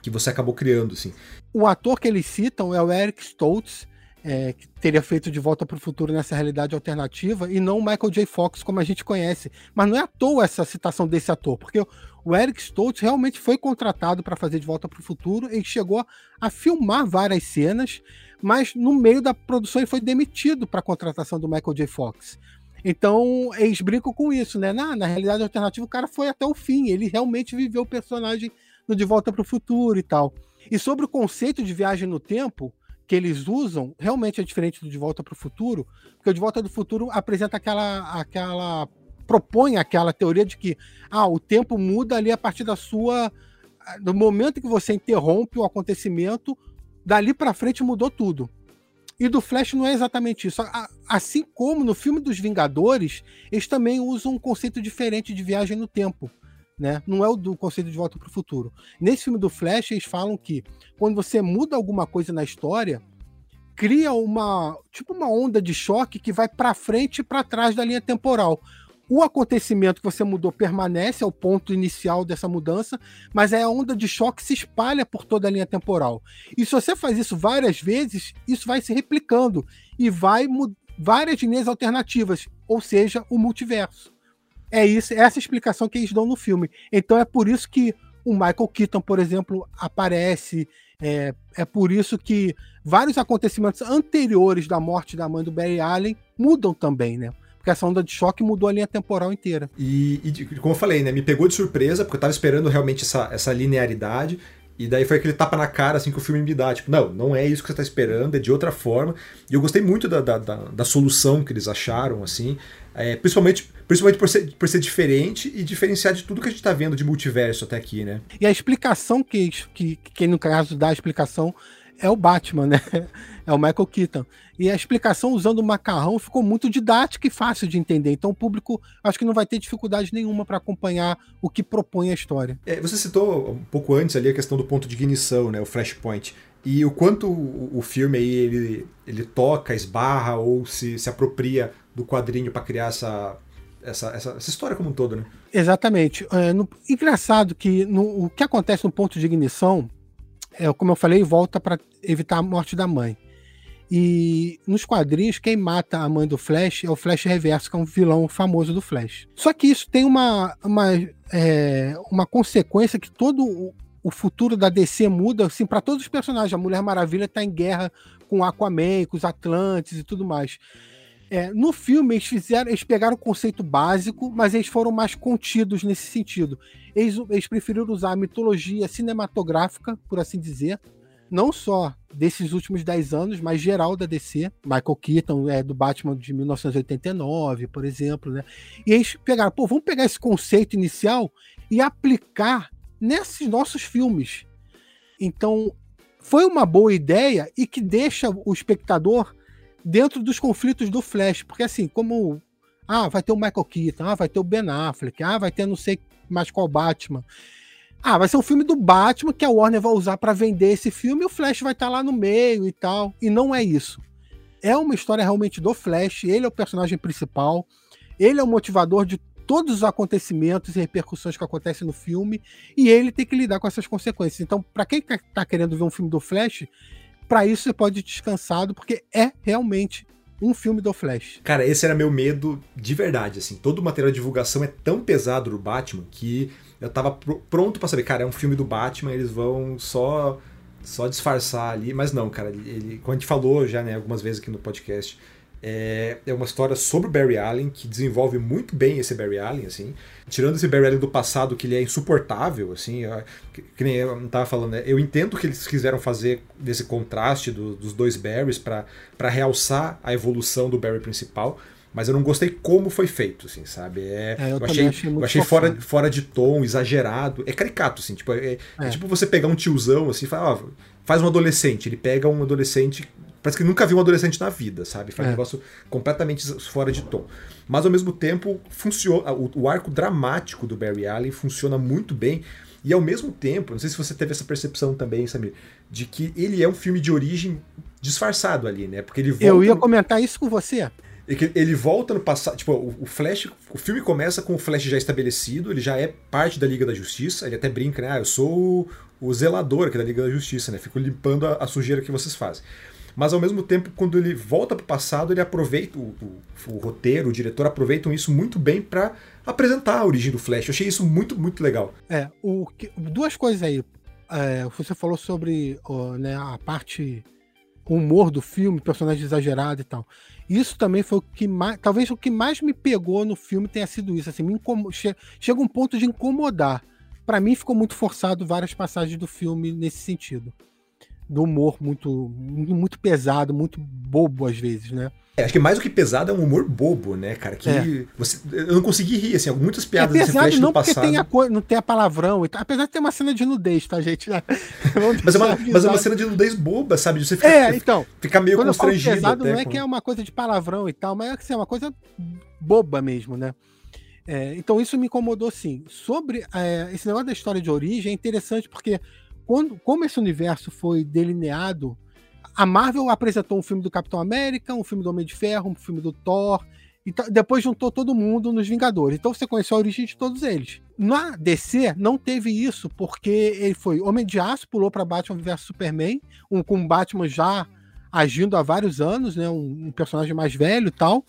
que você acabou criando, assim. O ator que eles citam é o Eric Stoltz, é, que teria feito De Volta para o Futuro nessa realidade alternativa, e não o Michael J. Fox, como a gente conhece. Mas não é à toa essa citação desse ator, porque o Eric Stoltz realmente foi contratado para fazer De Volta para o Futuro e chegou a filmar várias cenas, mas no meio da produção ele foi demitido para a contratação do Michael J. Fox. Então, eles brincam com isso, né? Na, na realidade alternativa, o cara foi até o fim, ele realmente viveu o personagem no De Volta para o Futuro e tal. E sobre o conceito de viagem no tempo que eles usam, realmente é diferente do De Volta para o Futuro, porque o De Volta do Futuro apresenta aquela, aquela propõe aquela teoria de que ah, o tempo muda ali a partir da sua do momento que você interrompe o acontecimento, dali para frente mudou tudo. E do Flash não é exatamente isso. Assim como no filme dos Vingadores, eles também usam um conceito diferente de viagem no tempo. Né? Não é o do conceito de volta para o futuro. Nesse filme do Flash, eles falam que quando você muda alguma coisa na história, cria uma tipo uma onda de choque que vai para frente e para trás da linha temporal o acontecimento que você mudou permanece, é o ponto inicial dessa mudança, mas é a onda de choque se espalha por toda a linha temporal. E se você faz isso várias vezes, isso vai se replicando e vai várias linhas alternativas, ou seja, o multiverso. É isso, é essa explicação que eles dão no filme. Então é por isso que o Michael Keaton, por exemplo, aparece. É, é por isso que vários acontecimentos anteriores da morte da mãe do Barry Allen mudam também, né? Porque essa onda de choque mudou a linha temporal inteira. E, e, como eu falei, né, me pegou de surpresa, porque eu tava esperando realmente essa, essa linearidade, e daí foi aquele tapa na cara assim que o filme me dá. Tipo, não, não é isso que você tá esperando, é de outra forma. E eu gostei muito da, da, da, da solução que eles acharam, assim. É, principalmente principalmente por ser, por ser diferente e diferenciar de tudo que a gente tá vendo de multiverso até aqui, né? E a explicação que, que, que no caso dá a explicação é o Batman, né? É o Michael Keaton. E a explicação usando o macarrão ficou muito didática e fácil de entender. Então o público acho que não vai ter dificuldade nenhuma para acompanhar o que propõe a história. É, você citou um pouco antes ali a questão do ponto de ignição, né? O Flashpoint. E o quanto o, filme aí ele, ele toca, esbarra ou se, se apropria do quadrinho para criar essa, essa, essa, essa, história como um todo, né? Exatamente. É, no, engraçado que no, o que acontece no ponto de ignição é, como eu falei, volta para evitar a morte da mãe. E nos quadrinhos, quem mata a mãe do Flash é o Flash Reverso, que é um vilão famoso do Flash. Só que isso tem uma, uma, é, uma consequência que todo o, futuro da DC muda assim, para todos os personagens. A Mulher Maravilha está em guerra com Aquaman, com os Atlantes e tudo mais. É, no filme, eles fizeram, eles pegaram o conceito básico, mas eles foram mais contidos nesse sentido. Eles, eles preferiram usar a mitologia cinematográfica, por assim dizer, não só desses últimos 10 anos, mas geral da DC. Michael Keaton é do Batman de 1989, por exemplo, né? E eles pegaram, pô, vamos pegar esse conceito inicial e aplicar nesses nossos filmes. Então, foi uma boa ideia e que deixa o espectador dentro dos conflitos do Flash, porque assim, como ah, vai ter o Michael Keaton, ah, vai ter o Ben Affleck, ah, vai ter não sei mais qual Batman. Ah, vai ser um filme do Batman que a Warner vai usar para vender esse filme e o Flash vai estar tá lá no meio e tal. E não é isso. É uma história realmente do Flash, ele é o personagem principal, ele é o motivador de todos os acontecimentos e repercussões que acontecem no filme e ele tem que lidar com essas consequências. Então, para quem está querendo ver um filme do Flash, para isso você pode ir descansado, porque é realmente um filme do Flash. Cara, esse era meu medo de verdade, assim. Todo o material de divulgação é tão pesado do Batman que eu tava pr pronto para saber, cara, é um filme do Batman, eles vão só só disfarçar ali, mas não, cara, ele, como a gente falou já, né, algumas vezes aqui no podcast, é, é uma história sobre o Barry Allen que desenvolve muito bem esse Barry Allen, assim. Tirando esse Barry Allen do passado que ele é insuportável, assim, que, que nem eu tava falando, né? Eu entendo que eles quiseram fazer desse contraste do, dos dois Barrys para realçar a evolução do Barry principal, mas eu não gostei como foi feito, assim, sabe? É, é eu, eu, achei, achei eu achei fora, fora de tom, exagerado, é caricato, assim, tipo, é, é. é tipo você pegar um tiozão, assim, e falar, ó, faz um adolescente, ele pega um adolescente Parece que nunca viu um adolescente na vida, sabe? Faz é. um negócio completamente fora de tom. Mas ao mesmo tempo, funciona. O, o, arco dramático do Barry Allen funciona muito bem. E ao mesmo tempo, não sei se você teve essa percepção também, Samir, de que ele é um filme de origem disfarçado ali, né? Porque ele volta Eu ia comentar isso com você. Ele volta no passado. Tipo, o Flash. O filme começa com o Flash já estabelecido, ele já é parte da Liga da Justiça. Ele até brinca, né? Ah, eu sou o, o zelador aqui da Liga da Justiça, né? Fico limpando a, a sujeira que vocês fazem mas ao mesmo tempo, quando ele volta para o passado, ele aproveita, o, o, o, roteiro, o diretor aproveitam isso muito bem para apresentar a origem do Flash. Eu achei isso muito, muito legal. É, o, duas coisas aí. É, você falou sobre né, a parte humor do filme, personagem exagerado e tal. Isso também foi o que mais. Talvez o que mais me pegou no filme tenha sido isso. Assim, me incom... Chega um ponto de incomodar. Para mim ficou muito forçado várias passagens do filme nesse sentido do humor muito, muito pesado, muito bobo às vezes, né? É, acho que mais do que pesado é um humor bobo, né, cara? Que é. você, eu não consegui rir, assim, muitas piadas é pesado não porque passado. Tem a não tem a palavrão, apesar de ter uma cena de nudez, tá, gente? mas, é uma, mas é uma cena de nudez boba, sabe? Você ficar, é, então, ficar meio constrangido. pesado não é com... que é uma coisa de palavrão e tal, mas é, assim, é uma coisa boba mesmo, né? É, então isso me incomodou sim. Sobre é, esse negócio da história de origem é interessante porque quando, como esse universo foi delineado, a Marvel apresentou um filme do Capitão América, um filme do Homem de Ferro, um filme do Thor, e depois juntou todo mundo nos Vingadores. Então você conheceu a origem de todos eles. Na DC não teve isso, porque ele foi Homem de Aço, pulou para Batman vs Superman, um, com Batman já agindo há vários anos, né, um, um personagem mais velho e tal.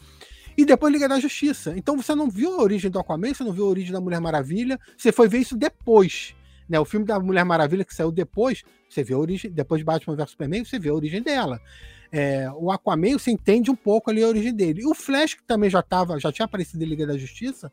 E depois Liga da Justiça. Então você não viu a origem do Aquaman, você não viu a origem da Mulher Maravilha, você foi ver isso depois. Né? O filme da Mulher Maravilha que saiu depois, você vê a origem, depois de Batman vs Superman, você vê a origem dela. É, o Aquaman, você entende um pouco ali a origem dele. E o Flash, que também já tava, já tinha aparecido em Liga da Justiça,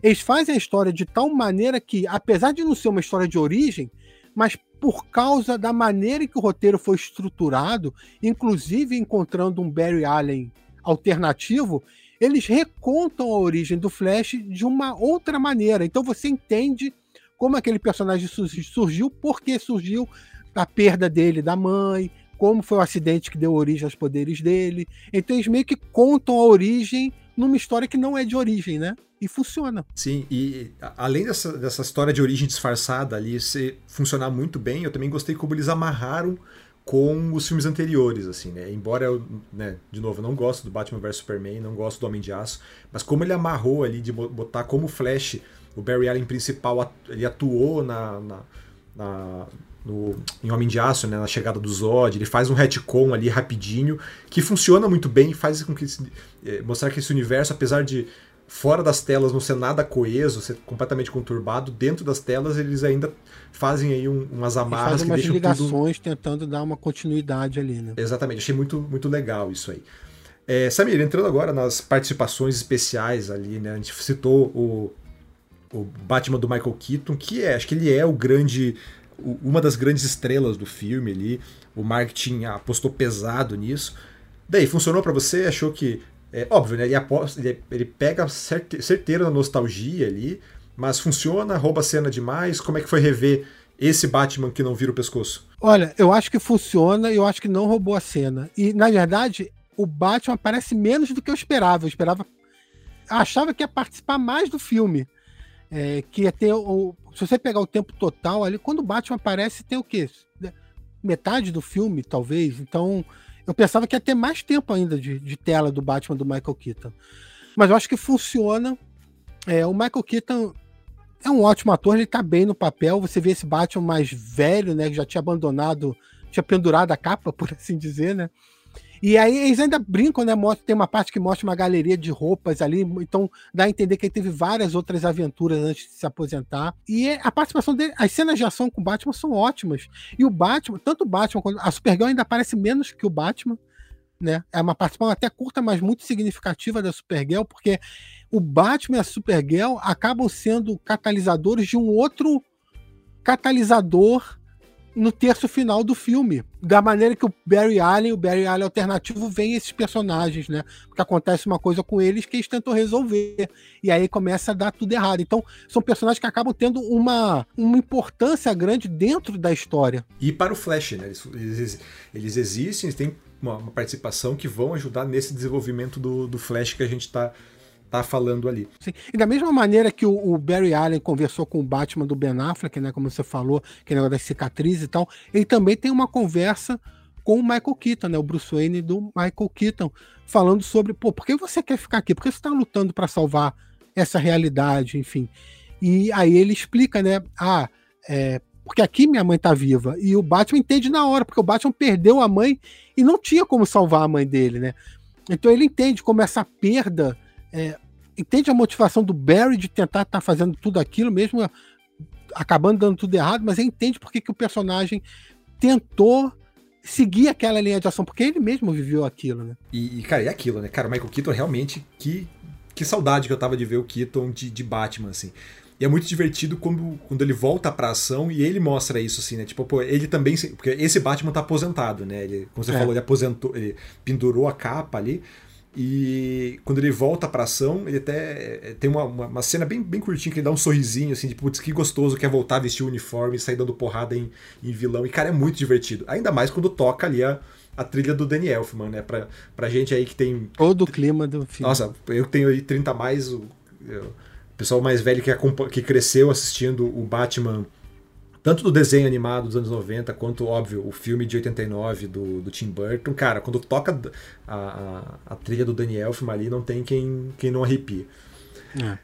eles fazem a história de tal maneira que, apesar de não ser uma história de origem, mas por causa da maneira que o roteiro foi estruturado, inclusive encontrando um Barry Allen alternativo, eles recontam a origem do Flash de uma outra maneira. Então você entende como aquele personagem surgiu, por que surgiu, a perda dele da mãe, como foi o acidente que deu origem aos poderes dele. Então eles meio que contam a origem numa história que não é de origem, né? E funciona. Sim, e além dessa, dessa história de origem disfarçada ali ser funcionar muito bem, eu também gostei como eles amarraram com os filmes anteriores, assim, né? Embora eu, né, de novo, não gosto do Batman vs Superman, não gosto do Homem de Aço, mas como ele amarrou ali de botar como Flash o Barry Allen principal ele atuou na, na, na no, em Homem de Aço, né, na chegada do Zod, ele faz um retcon ali rapidinho, que funciona muito bem, faz com que é, mostrar que esse universo, apesar de fora das telas não ser nada coeso, ser completamente conturbado, dentro das telas eles ainda fazem aí um, umas amarras que deixam ligações tudo... tentando dar uma continuidade ali, né? Exatamente, achei muito, muito legal isso aí. É, Samir, entrando agora nas participações especiais ali, né? A gente citou o o Batman do Michael Keaton, que é, acho que ele é o grande, uma das grandes estrelas do filme ali. O marketing apostou pesado nisso. Daí, funcionou para você? Achou que. É óbvio, né? Ele, aposta, ele, ele pega certeiro na nostalgia ali, mas funciona, rouba a cena demais. Como é que foi rever esse Batman que não vira o pescoço? Olha, eu acho que funciona e eu acho que não roubou a cena. E, na verdade, o Batman aparece menos do que eu esperava. Eu esperava. achava que ia participar mais do filme. É, que ia ter o. Se você pegar o tempo total ali, quando o Batman aparece, tem o quê? Metade do filme, talvez. Então, eu pensava que ia ter mais tempo ainda de, de tela do Batman do Michael Keaton. Mas eu acho que funciona. É, o Michael Keaton é um ótimo ator, ele tá bem no papel. Você vê esse Batman mais velho, né? Que já tinha abandonado, tinha pendurado a capa, por assim dizer, né? E aí eles ainda brincam, né? Mostra, tem uma parte que mostra uma galeria de roupas ali, então dá a entender que ele teve várias outras aventuras antes de se aposentar. E a participação dele, as cenas de ação com o Batman são ótimas. E o Batman, tanto o Batman quanto a Supergirl ainda aparece menos que o Batman, né? É uma participação até curta, mas muito significativa da Supergirl, porque o Batman e a Supergirl acabam sendo catalisadores de um outro catalisador no terço final do filme. Da maneira que o Barry Allen, o Barry Allen alternativo, vem esses personagens, né? Porque acontece uma coisa com eles que eles tentam resolver. E aí começa a dar tudo errado. Então, são personagens que acabam tendo uma, uma importância grande dentro da história. E para o Flash, né? Eles, eles, eles existem, eles têm uma, uma, participação que vão ajudar nesse desenvolvimento do, do Flash que a gente está tá falando ali. Sim. E da mesma maneira que o, o, Barry Allen conversou com o Batman do Ben Affleck, né, como você falou, que negócio das cicatrizes e tal, ele também tem uma conversa com o Michael Keaton, né, o Bruce Wayne do Michael Keaton, falando sobre, pô, por que você quer ficar aqui? Por que você está lutando para salvar essa realidade, enfim. E aí ele explica, né, ah, é, porque aqui minha mãe tá viva. E o Batman entende na hora, porque o Batman perdeu a mãe e não tinha como salvar a mãe dele, né? Então ele entende como essa perda é, entende a motivação do Barry de tentar estar tá fazendo tudo aquilo, mesmo acabando dando tudo errado, mas ele entende porque que o personagem tentou seguir aquela linha de ação, porque ele mesmo viveu aquilo, né? E, e cara, é aquilo, né? Cara, o Michael Keaton realmente, que, que saudade que eu tava de ver o Keaton de, de Batman, assim. E é muito divertido quando, quando ele volta pra ação e ele mostra isso, assim, né? Tipo, pô, ele também. Porque esse Batman tá aposentado, né? Ele, como você é. falou, ele aposentou, ele pendurou a capa ali. E quando ele volta pra ação, ele até tem uma, uma, uma, cena bem, bem curtinha que ele dá um sorrisinho, assim, de putz, que gostoso que é voltar a vestir o uniforme e sair dando porrada em, em vilão. E, cara, é muito divertido. Ainda mais quando toca ali a, a trilha do Danny Elfman, né? Pra, pra gente aí que tem. Todo o clima do filme. Nossa, eu tenho aí 30 a mais. O, o pessoal mais velho que, que cresceu assistindo o Batman tanto do desenho animado dos anos 90, quanto, óbvio, o filme de 89 do, do Tim Burton, cara, quando toca a, a, a trilha do Daniel Elfman ali, não tem quem, quem não arrepie. É.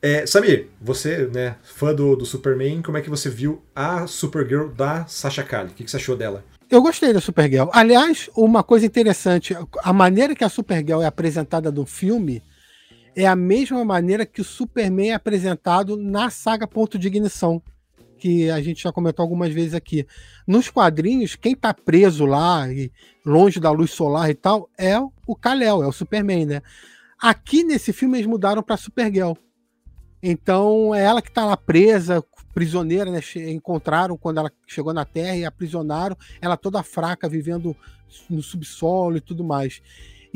É, Samir, você, né, fã do, do Superman, como é que você viu a Supergirl da Sasha Kali? O que, que você achou dela? Eu gostei da Supergirl. Aliás, uma coisa interessante, a maneira que a Supergirl é apresentada no filme é a mesma maneira que o Superman é apresentado na saga Ponto de Ignição que a gente já comentou algumas vezes aqui. Nos quadrinhos, quem tá preso lá e longe da luz solar e tal é o Kal-El, é o Superman, né? Aqui nesse filme eles mudaram para Supergirl. Então é ela que tá lá presa, prisioneira, né? Encontraram quando ela chegou na Terra e aprisionaram, ela toda fraca, vivendo no subsolo e tudo mais.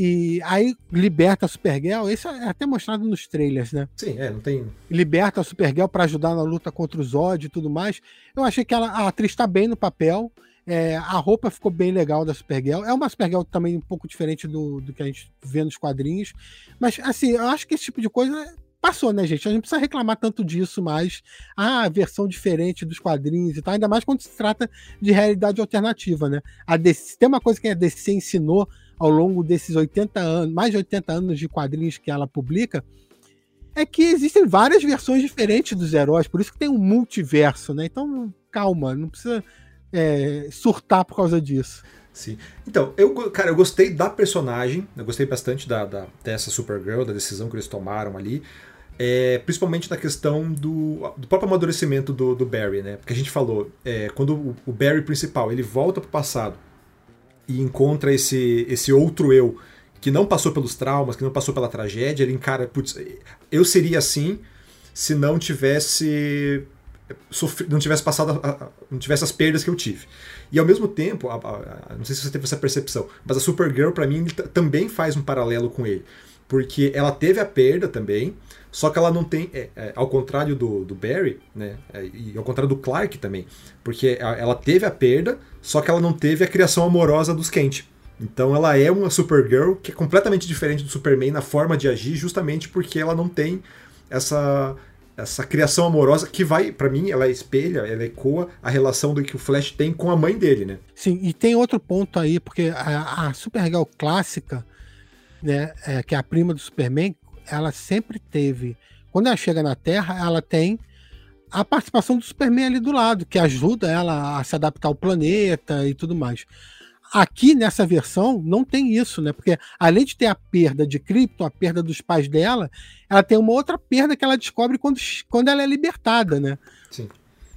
E aí liberta a Supergirl, isso é até mostrado nos trailers, né? Sim, é, não tem. Liberta a Supergirl para ajudar na luta contra o Zod e tudo mais. Eu achei que ela, a atriz está bem no papel. É, a roupa ficou bem legal da Supergirl. É uma Supergirl também um pouco diferente do, do que a gente vê nos quadrinhos. Mas, assim, eu acho que esse tipo de coisa passou, né, gente? A gente não precisa reclamar tanto disso mais. Ah, a versão diferente dos quadrinhos e tal, ainda mais quando se trata de realidade alternativa, né? A DC, tem uma coisa que a DC ensinou ao longo desses 80 anos, mais de 80 anos de quadrinhos que ela publica, é que existem várias versões diferentes dos heróis, por isso que tem um multiverso, né? Então, calma, não precisa é, surtar por causa disso. Sim. Então, eu, cara, eu gostei da personagem, eu gostei bastante da, da dessa Supergirl, da decisão que eles tomaram ali. É, principalmente na questão do, do próprio amadurecimento do, do Barry, né? Porque a gente falou, é, quando o, o Barry principal ele volta pro passado e encontra esse, esse outro eu que não passou pelos traumas, que não passou pela tragédia, ele encara, putz, eu seria assim se não tivesse não tivesse passado, não tivesse as perdas que eu tive. E ao mesmo tempo, a, a, não sei se você teve essa percepção, mas a Supergirl para mim também faz um paralelo com ele. porque ela teve a perda também, só que ela não tem, é, é, ao contrário do, do Barry, né, é, e ao contrário do Clark também, porque ela teve a perda, só que ela não teve a criação amorosa dos Kent. Então ela é uma Supergirl que é completamente diferente do Superman na forma de agir, justamente porque ela não tem essa essa criação amorosa que vai, para mim, ela espelha, ela ecoa a relação do que o Flash tem com a mãe dele, né? Sim, e tem outro ponto aí, porque a, a Supergirl clássica, né, é, que é a prima do Superman, ela sempre teve, quando ela chega na Terra, ela tem a participação do Superman ali do lado, que ajuda ela a se adaptar ao planeta e tudo mais. Aqui nessa versão não tem isso, né? Porque além de ter a perda de Krypton, a perda dos pais dela, ela tem uma outra perda que ela descobre quando, quando ela é libertada, né? Sim.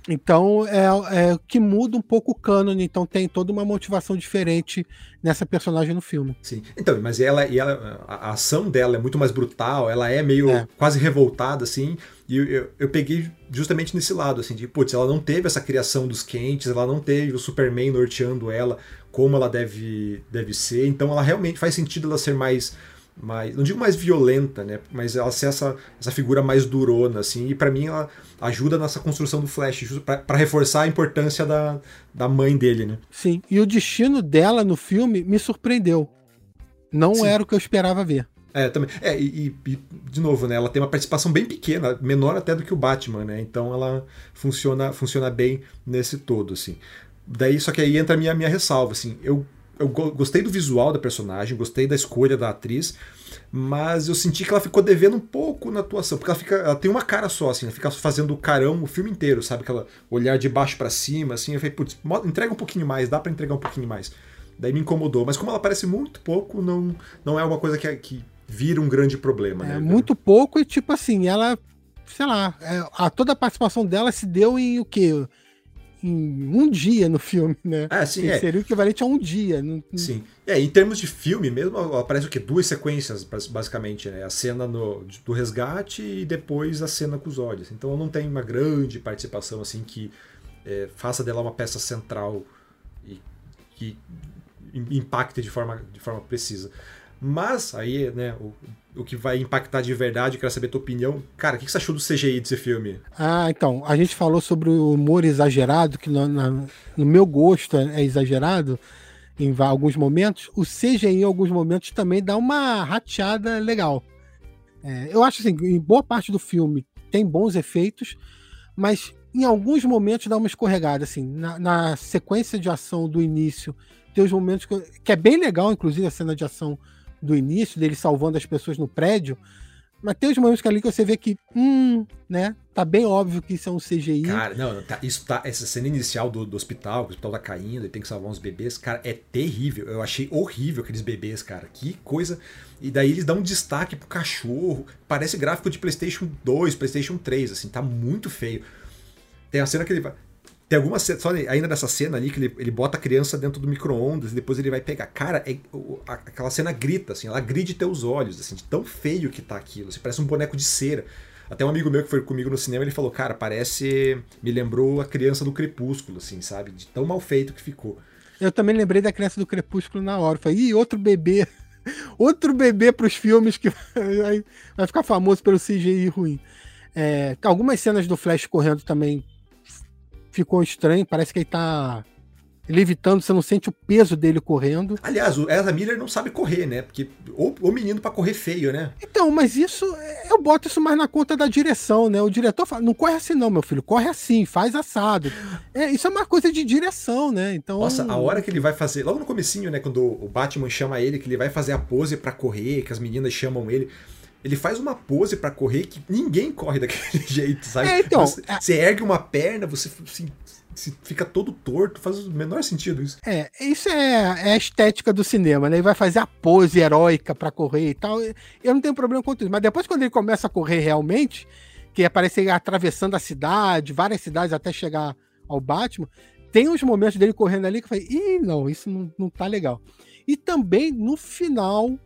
Então é, é que muda um pouco o cânone, então tem toda uma motivação diferente nessa personagem no filme. Sim. Então, mas ela, e ela, a ação dela é muito mais brutal, ela é meio é. quase revoltada, assim. E eu, eu, eu, peguei justamente nesse lado, assim, de, putz, ela não teve essa criação dos quentes, ela não teve o Superman norteando ela como ela deve, deve ser, então ela realmente faz sentido ela ser mais mais, não digo mais violenta, né, mas ela ser essa, essa figura mais durona, assim, e para mim ela ajuda nessa construção do Flash, para reforçar a importância da, da mãe dele, né. Sim, e o destino dela no filme me surpreendeu. Não Sim. era o que eu esperava ver. É, também. É, e, e, de novo, né? Ela tem uma participação bem pequena, menor até do que o Batman, né? Então ela funciona, funciona bem nesse todo, assim. Daí, só que aí entra a minha, minha ressalva, assim. Eu eu gostei do visual da personagem, gostei da escolha da atriz, mas eu senti que ela ficou devendo um pouco na atuação, porque ela fica, ela tem uma cara só, assim, ela fica fazendo carão o filme inteiro, sabe? Aquela olhar de baixo para cima, assim, eu falei, putz, entrega um pouquinho mais, dá para entregar um pouquinho mais. Daí me incomodou, mas como ela aparece muito pouco, não, não é uma coisa que, que vira um grande problema, né? É, muito pouco e tipo assim, ela, sei lá, é, a, toda a participação dela se deu em o quê? Em um dia no filme, né? Ah, sim, é. Seria o equivalente a um dia. Sim. É, em termos de filme mesmo, aparece o quê? Duas sequências, basicamente, né? A cena no, do resgate e depois a cena com os olhos. Então não tem uma grande participação assim que é, faça dela uma peça central e que impacte de forma, de forma precisa. Mas aí, né, o, o que vai impactar de verdade, quero saber a tua opinião. Cara, o que você achou do CGI desse filme? Ah, então, a gente falou sobre o humor exagerado, que no, na, no meu gosto é exagerado em alguns momentos. O CGI, em alguns momentos, também dá uma rateada legal. É, eu acho assim, em boa parte do filme tem bons efeitos, mas em alguns momentos dá uma escorregada. Assim, na, na sequência de ação do início, tem os momentos que, que é bem legal, inclusive a cena de ação do início, dele salvando as pessoas no prédio. Mas tem os momentos que ali que você vê que, hum, né? Tá bem óbvio que isso é um CGI. Cara, não, tá, isso tá. Essa cena inicial do, do hospital, que o hospital tá caindo e tem que salvar uns bebês, cara, é terrível. Eu achei horrível aqueles bebês, cara. Que coisa. E daí eles dão um destaque pro cachorro. Parece gráfico de PlayStation 2, PlayStation 3, assim, tá muito feio. Tem a cena que ele vai. Tem alguma só ainda dessa cena ali, que ele, ele bota a criança dentro do micro-ondas e depois ele vai pegar. Cara, é, aquela cena grita, assim, ela gride teus olhos, assim, de tão feio que tá aquilo. Assim, parece um boneco de cera. Até um amigo meu que foi comigo no cinema, ele falou, cara, parece. Me lembrou a criança do Crepúsculo, assim, sabe? De tão mal feito que ficou. Eu também lembrei da criança do Crepúsculo na hora. Falei, ih, outro bebê. outro bebê pros filmes que vai, vai ficar famoso pelo CGI ruim. É, algumas cenas do Flash correndo também ficou estranho, parece que ele tá levitando, você não sente o peso dele correndo. Aliás, o Ezra Miller não sabe correr, né? Porque o menino para correr feio, né? Então, mas isso eu boto isso mais na conta da direção, né? O diretor fala, não corre assim não, meu filho, corre assim, faz assado. É, isso é uma coisa de direção, né? Então, Nossa, a hora que ele vai fazer, logo no comecinho, né, quando o Batman chama ele que ele vai fazer a pose para correr, que as meninas chamam ele, ele faz uma pose para correr que ninguém corre daquele jeito, sabe? É, então, você, você, ergue uma perna, você assim, fica todo torto, faz o menor sentido isso. É, isso é, é a estética do cinema, né? Ele vai fazer a pose heróica para correr e tal. Eu não tenho problema com isso, mas depois quando ele começa a correr realmente, que aparece ele atravessando a cidade, várias cidades até chegar ao Batman, tem uns momentos dele correndo ali que eu falei, ih, não, isso não, não tá legal. E também no final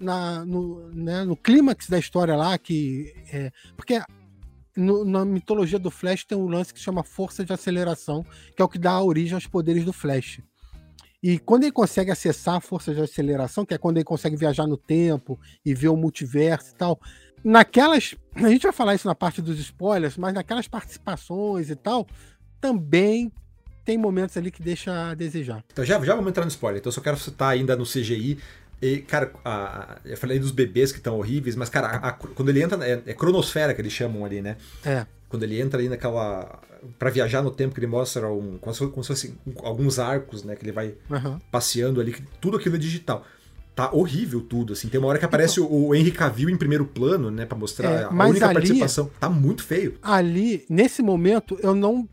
na, no, né, no clímax da história lá, que. É, porque no, na mitologia do Flash tem um lance que chama força de aceleração, que é o que dá origem aos poderes do Flash. E quando ele consegue acessar a força de aceleração, que é quando ele consegue viajar no tempo e ver o multiverso e tal, naquelas. A gente vai falar isso na parte dos spoilers, mas naquelas participações e tal, também tem momentos ali que deixa a desejar. Então já, já vamos entrar no spoiler. Então eu só quero citar ainda no CGI. E, cara, a, eu falei dos bebês que estão horríveis, mas, cara, a, a, quando ele entra. É, é, cronosfera que eles chamam ali, né? É. Quando ele entra ali naquela. para viajar no tempo, que ele mostra um, como, se como se fosse alguns arcos, né? Que ele vai uhum. passeando ali. Tudo aquilo é digital tá horrível tudo, assim. Tem uma hora que aparece então, o, o Henry Cavill em primeiro plano, né, para mostrar é, a única ali, participação. Tá muito feio. Ali, nesse momento, eu não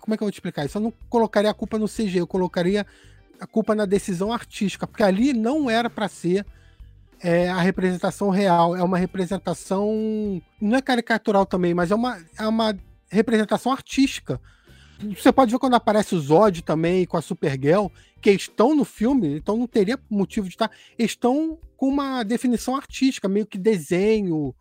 como é que eu vou te explicar isso? Eu não colocaria a culpa no CG, eu colocaria a culpa na decisão artística, porque ali não era para ser é, a representação real, é uma representação não é caricatural também, mas é uma, é uma representação artística. Você pode ver quando aparece o Zod também com a Supergirl, que estão no filme, então não teria motivo de estar. Estão com uma definição artística, meio que desenho,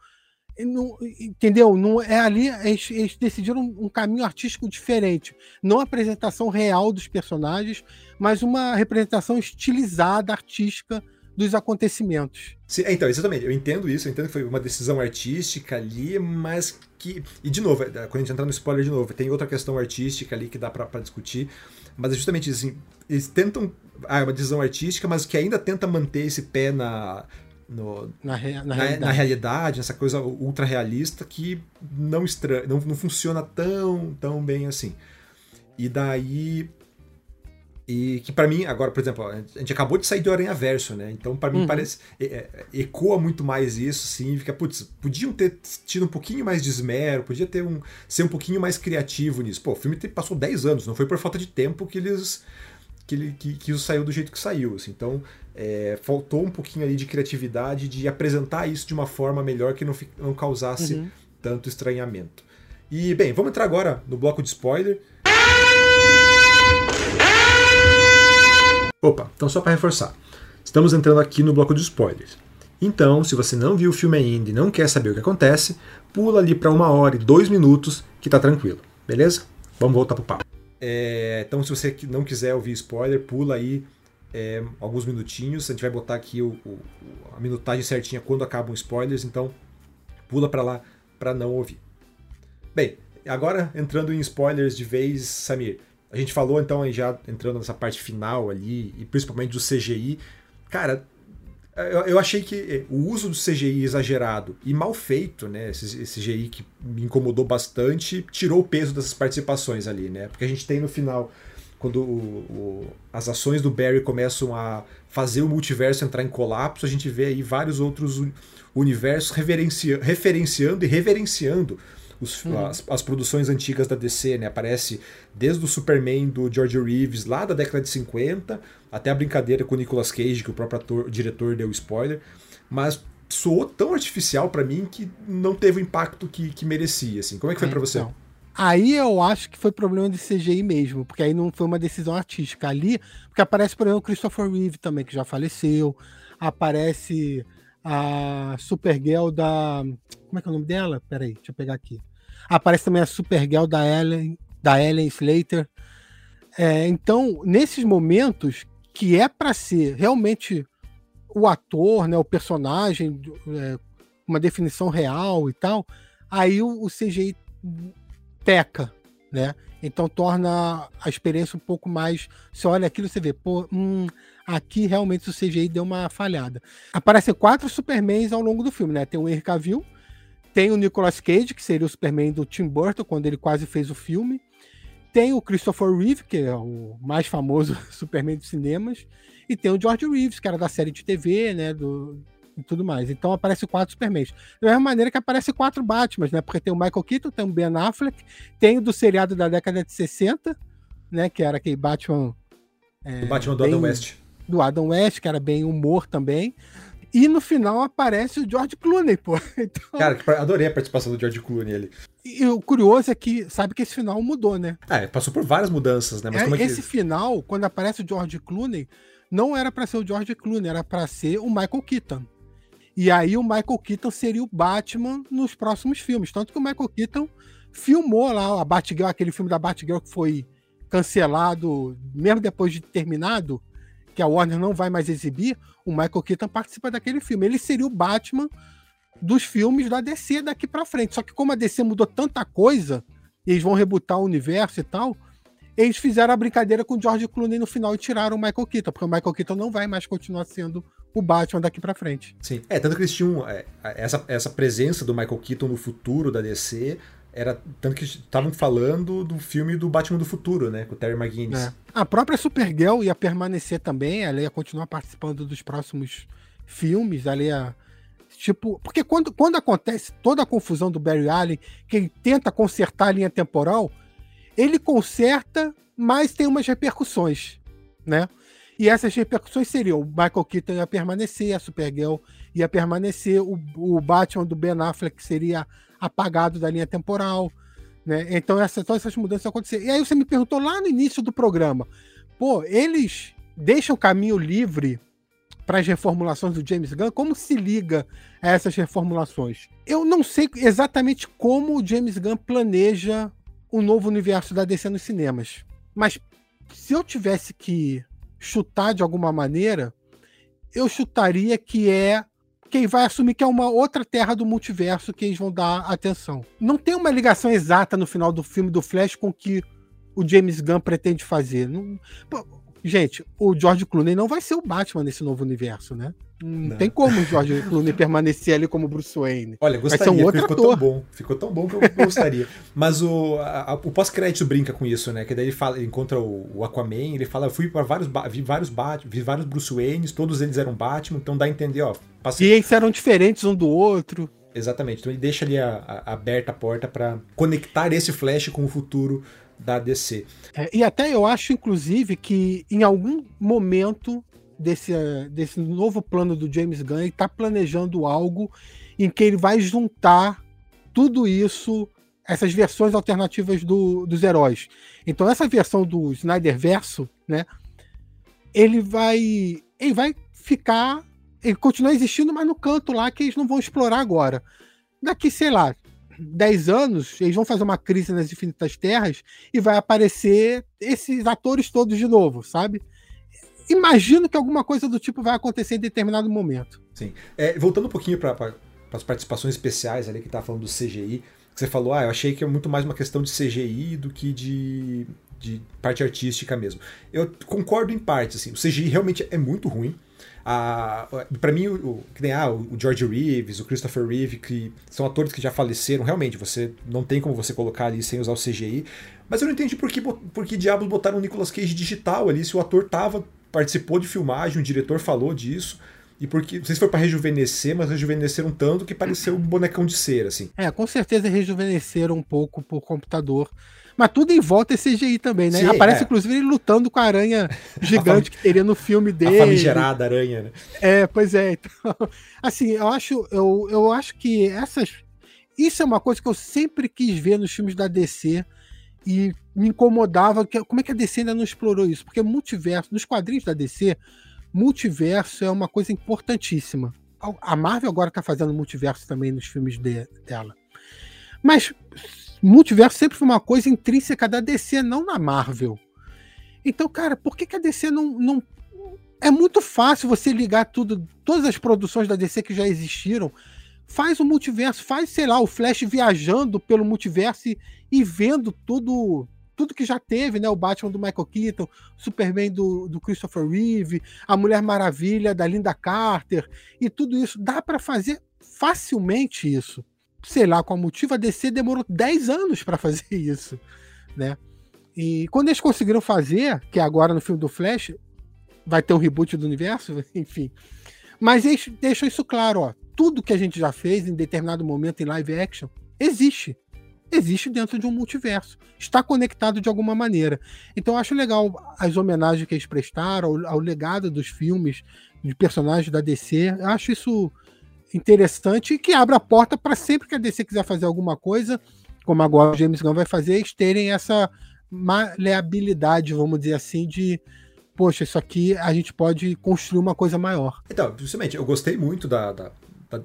não, entendeu? Não é ali eles, eles, decidiram um caminho artístico diferente, não a apresentação real dos personagens, mas uma representação estilizada, artística dos acontecimentos. Sim, é, então, exatamente. Eu entendo isso, eu entendo que foi uma decisão artística ali, mas que. E de novo, é, quando a gente entrar no spoiler de novo, tem outra questão artística ali que dá para discutir, mas é justamente assim, eles tentam. Ah, é uma decisão artística, mas que ainda tenta manter esse pé na no, na, rea, na, na, realidade. na, realidade. nessa coisa ultra realista que não, não, não funciona tão, tão bem assim. E daí. E que para mim, agora, por exemplo, a gente acabou de sair do Aranha Verso, né? Então, para mim, uhum. parece. É, é, ecoa muito mais isso, sim. Fica, putz, podiam ter tido um pouquinho mais de esmero, podia ter um. ser um pouquinho mais criativo nisso. Pô, o filme passou 10 anos, não foi por falta de tempo que eles. Que, ele, que, que isso saiu do jeito que saiu. Assim. Então, é, faltou um pouquinho ali de criatividade de apresentar isso de uma forma melhor que não, não causasse uhum. tanto estranhamento. E, bem, vamos entrar agora no bloco de spoiler. Opa, então só para reforçar. Estamos entrando aqui no bloco de spoilers. Então, se você não viu o filme ainda e não quer saber o que acontece, pula ali para uma hora e dois minutos que tá tranquilo, beleza? Vamos voltar pro papo. É, então, se você não quiser ouvir spoiler, pula aí é, alguns minutinhos. A gente vai botar aqui o, o, a minutagem certinha quando acabam os spoilers, então pula para lá para não ouvir. Bem, agora entrando em spoilers de vez, Samir. A gente falou então já entrando nessa parte final ali, e principalmente do CGI. Cara, eu, eu achei que é, o uso do CGI exagerado e mal feito, né? Esse, esse CGI que me incomodou bastante, tirou o peso dessas participações ali, né? Porque a gente tem no final quando o, o, as ações do Barry começam a fazer o multiverso entrar em colapso, a gente vê aí vários outros universos referencia, referenciando e reverenciando os, uhum. as, as, produções antigas da DC, né? Aparece desde o Superman do George Reeves lá da década de 50 até a brincadeira com o Nicolas Cage, que o próprio ator, o diretor deu spoiler, mas soou tão artificial para mim que não teve o impacto que, que merecia, assim. Como é que foi é, para você? Então. Aí eu acho que foi problema de CGI mesmo, porque aí não foi uma decisão artística. Ali, porque aparece, por exemplo, o Christopher Reeve também, que já faleceu. Aparece a Supergirl da. Como é que é o nome dela? Peraí, deixa eu pegar aqui. Aparece também a Supergirl da Ellen, da Ellen Slater. É, então, nesses momentos que é para ser realmente o ator, né, o personagem, é, uma definição real e tal, aí o, o CGI peca, né? Então torna a experiência um pouco mais. Você olha aquilo e você vê, pô, hum, aqui realmente o CGI deu uma falhada. Aparecem quatro Supermans ao longo do filme, né? Tem o Henry Cavill, tem o Nicolas Cage, que seria o Superman do Tim Burton, quando ele quase fez o filme. Tem o Christopher Reeve, que é o mais famoso Superman dos cinemas. E tem o George Reeves, que era da série de TV, né? Do, e tudo mais. Então aparece quatro Supermans. Da mesma maneira que aparece quatro Batmans, né? Porque tem o Michael Keaton, tem o Ben Affleck, tem o do seriado da década de 60, né? Que era aquele Batman. É, o Batman do bem, Adam West. Do Adam West, que era bem humor também. E no final aparece o George Clooney, pô. Então... Cara, adorei a participação do George Clooney ali. E o curioso é que, sabe que esse final mudou, né? É, passou por várias mudanças, né? Mas é, é que... Esse final, quando aparece o George Clooney, não era para ser o George Clooney, era para ser o Michael Keaton. E aí o Michael Keaton seria o Batman nos próximos filmes. Tanto que o Michael Keaton filmou lá a Batgirl, aquele filme da Batgirl que foi cancelado, mesmo depois de terminado, que a Warner não vai mais exibir, o Michael Keaton participa daquele filme. Ele seria o Batman dos filmes da DC daqui para frente. Só que como a DC mudou tanta coisa, e eles vão rebutar o universo e tal, eles fizeram a brincadeira com o George Clooney no final e tiraram o Michael Keaton, porque o Michael Keaton não vai mais continuar sendo o Batman daqui para frente. Sim, é, tanto que eles tinham é, essa, essa presença do Michael Keaton no futuro da DC, era tanto que estavam falando do filme do Batman do futuro, né, com o Terry McGuinness. É. A própria Supergirl ia permanecer também, ela ia continuar participando dos próximos filmes, ela ia tipo, porque quando, quando acontece toda a confusão do Barry Allen, que ele tenta consertar a linha temporal, ele conserta, mas tem umas repercussões, né? E essas repercussões seriam: o Michael Keaton ia permanecer, a Supergirl ia permanecer, o, o Batman do Ben Affleck seria apagado da linha temporal. Né? Então, essa, todas essas mudanças aconteceram. E aí você me perguntou lá no início do programa: pô, eles deixam o caminho livre para as reformulações do James Gunn? Como se liga a essas reformulações? Eu não sei exatamente como o James Gunn planeja o novo universo da DC nos cinemas. Mas se eu tivesse que chutar de alguma maneira, eu chutaria que é quem vai assumir que é uma outra terra do multiverso que eles vão dar atenção. Não tem uma ligação exata no final do filme do Flash com o que o James Gunn pretende fazer. Não... Gente, o George Clooney não vai ser o Batman nesse novo universo, né? Não, não. tem como o George Clooney permanecer ali como Bruce Wayne. Olha, gostaria, um ficou ator. tão bom. Ficou tão bom que eu gostaria. Mas o, a, o pós-crédito brinca com isso, né? Que daí ele, fala, ele encontra o, o, Aquaman, ele fala, eu fui para vários, vi vários Batman, vi vários Bruce Waynes, todos eles eram Batman, então dá a entender, ó. Passei... E eles eram diferentes um do outro. Exatamente. Então ele deixa ali a, a, aberta a porta para conectar esse Flash com o futuro da DC. É, e até eu acho, inclusive, que em algum momento desse, desse novo plano do James Gunn, ele está planejando algo em que ele vai juntar tudo isso, essas versões alternativas do, dos heróis. Então, essa versão do Snyder Verso, né? Ele vai. Ele vai ficar. Ele continua existindo, mas no canto lá que eles não vão explorar agora. Daqui, sei lá, 10 anos, eles vão fazer uma crise nas Infinitas Terras e vai aparecer esses atores todos de novo, sabe? Imagino que alguma coisa do tipo vai acontecer em determinado momento. Sim. É, voltando um pouquinho para as participações especiais ali que tá falando do CGI, que você falou, ah, eu achei que é muito mais uma questão de CGI do que de, de parte artística mesmo. Eu concordo em parte, assim, o CGI realmente é muito ruim para mim, o, que nem ah, o George Reeves, o Christopher Reeve, que são atores que já faleceram, realmente, você não tem como você colocar ali sem usar o CGI. Mas eu não entendi por que, por que diabos botaram o Nicolas Cage digital ali, se o ator tava, participou de filmagem, o diretor falou disso. E porque, não sei se foi para rejuvenescer, mas rejuvenesceram tanto que pareceu um bonecão de cera, assim. É, com certeza rejuvenesceram um pouco por computador. Mas tudo em volta é CGI também, né? Sim, Aparece, é. inclusive, ele lutando com a aranha gigante que teria no filme dele. A famigerada aranha, né? É, pois é. Então, assim, eu acho, eu, eu acho que essas. Isso é uma coisa que eu sempre quis ver nos filmes da DC e me incomodava. Que, como é que a DC ainda não explorou isso? Porque multiverso, nos quadrinhos da DC, multiverso é uma coisa importantíssima. A Marvel agora está fazendo multiverso também nos filmes de, dela. Mas multiverso sempre foi uma coisa intrínseca da DC, não na Marvel. Então, cara, por que, que a DC não, não. É muito fácil você ligar tudo, todas as produções da DC que já existiram. Faz o multiverso, faz, sei lá, o Flash viajando pelo multiverso e, e vendo tudo tudo que já teve, né? O Batman do Michael Keaton, Superman do, do Christopher Reeve, a Mulher Maravilha da Linda Carter e tudo isso. Dá para fazer facilmente isso sei lá qual motivo, a DC demorou 10 anos para fazer isso, né? E quando eles conseguiram fazer, que é agora no filme do Flash, vai ter um reboot do universo, enfim. Mas eles deixam isso claro, ó. Tudo que a gente já fez em determinado momento em live action existe. Existe dentro de um multiverso. Está conectado de alguma maneira. Então eu acho legal as homenagens que eles prestaram ao, ao legado dos filmes, de personagens da DC. Eu acho isso interessante e que abre a porta para sempre que a DC quiser fazer alguma coisa, como agora o James Gunn vai fazer, eles terem essa maleabilidade, vamos dizer assim, de poxa, isso aqui a gente pode construir uma coisa maior. Então, justamente, eu gostei muito da, da,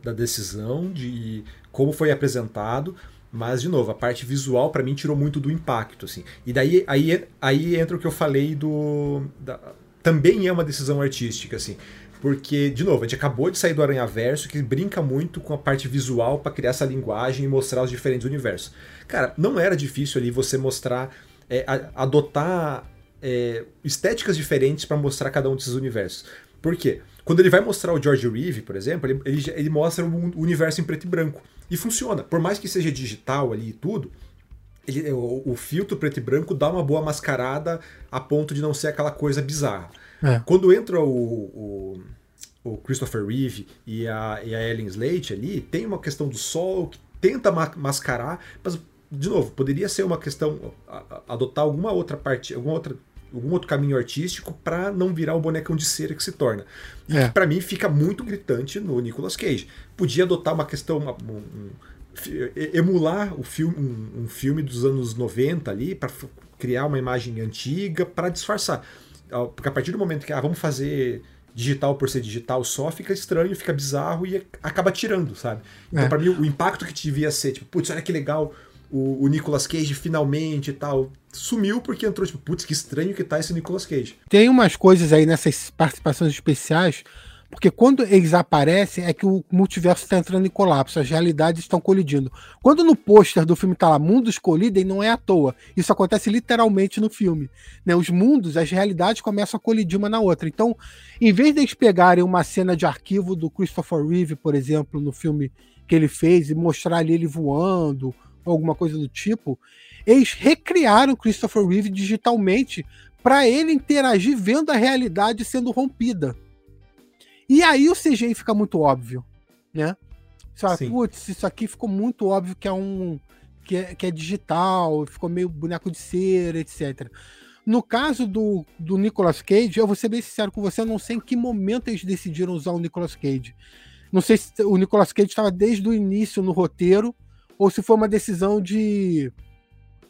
da decisão, de como foi apresentado, Mas, de novo, a parte visual para mim tirou muito do impacto, assim. E daí aí, aí entra o que eu falei do. Da, também é uma decisão artística, assim. Porque, de novo, a gente acabou de sair do Aranha Verso, que brinca muito com a parte visual para criar essa linguagem e mostrar os diferentes universos. Cara, não era difícil ali você mostrar, é, adotar é, estéticas diferentes para mostrar cada um desses universos. Por quê? Quando ele vai mostrar o George Reeve, por exemplo, ele, ele, ele mostra um universo em preto e branco. E funciona. Por mais que seja digital ali e tudo, ele, o, o, filtro preto e branco dá uma boa mascarada a ponto de não ser aquela coisa bizarra. É. Quando entra o, o, o, Christopher Reeve e a, e a Ellen Slate ali, tem uma questão do sol que tenta ma mascarar, mas, de novo, poderia ser uma questão, a, a, adotar alguma outra parte, alguma outra algum outro caminho artístico para não virar o bonecão de cera que se torna. E é. para mim fica muito gritante no Nicolas Cage. Podia adotar uma questão, uma, um, um, emular o filme, um, um, filme dos anos 90 ali, para criar uma imagem antiga, para disfarçar. Porque a partir do momento que ah, vamos fazer digital por ser digital só, fica estranho, fica bizarro e acaba tirando, sabe? Então, é. para mim, o impacto que devia ser, tipo, putz, olha que legal o, o Nicolas Cage finalmente e tal, sumiu porque entrou, tipo, putz, que estranho que tá esse Nicolas Cage. Tem umas coisas aí nessas participações especiais, porque quando eles aparecem é que o multiverso está entrando em colapso, as realidades estão colidindo. Quando no pôster do filme tá lá, mundos colidem, não é à toa. Isso acontece literalmente no filme. Né? Os mundos, as realidades começam a colidir uma na outra. Então, em vez de eles pegarem uma cena de arquivo do Christopher Reeve, por exemplo, no filme que ele fez, e mostrar ali ele voando, alguma coisa do tipo, eles recriaram Christopher Reeve digitalmente para ele interagir vendo a realidade sendo rompida. E aí o CGI fica muito óbvio, né? Você putz, isso aqui ficou muito óbvio que é um que é, que é digital, ficou meio boneco de cera, etc. No caso do, do Nicolas Cage, eu vou ser bem sincero com você, eu não sei em que momento eles decidiram usar o Nicolas Cage. Não sei se o Nicolas Cage estava desde o início no roteiro, ou se foi uma decisão de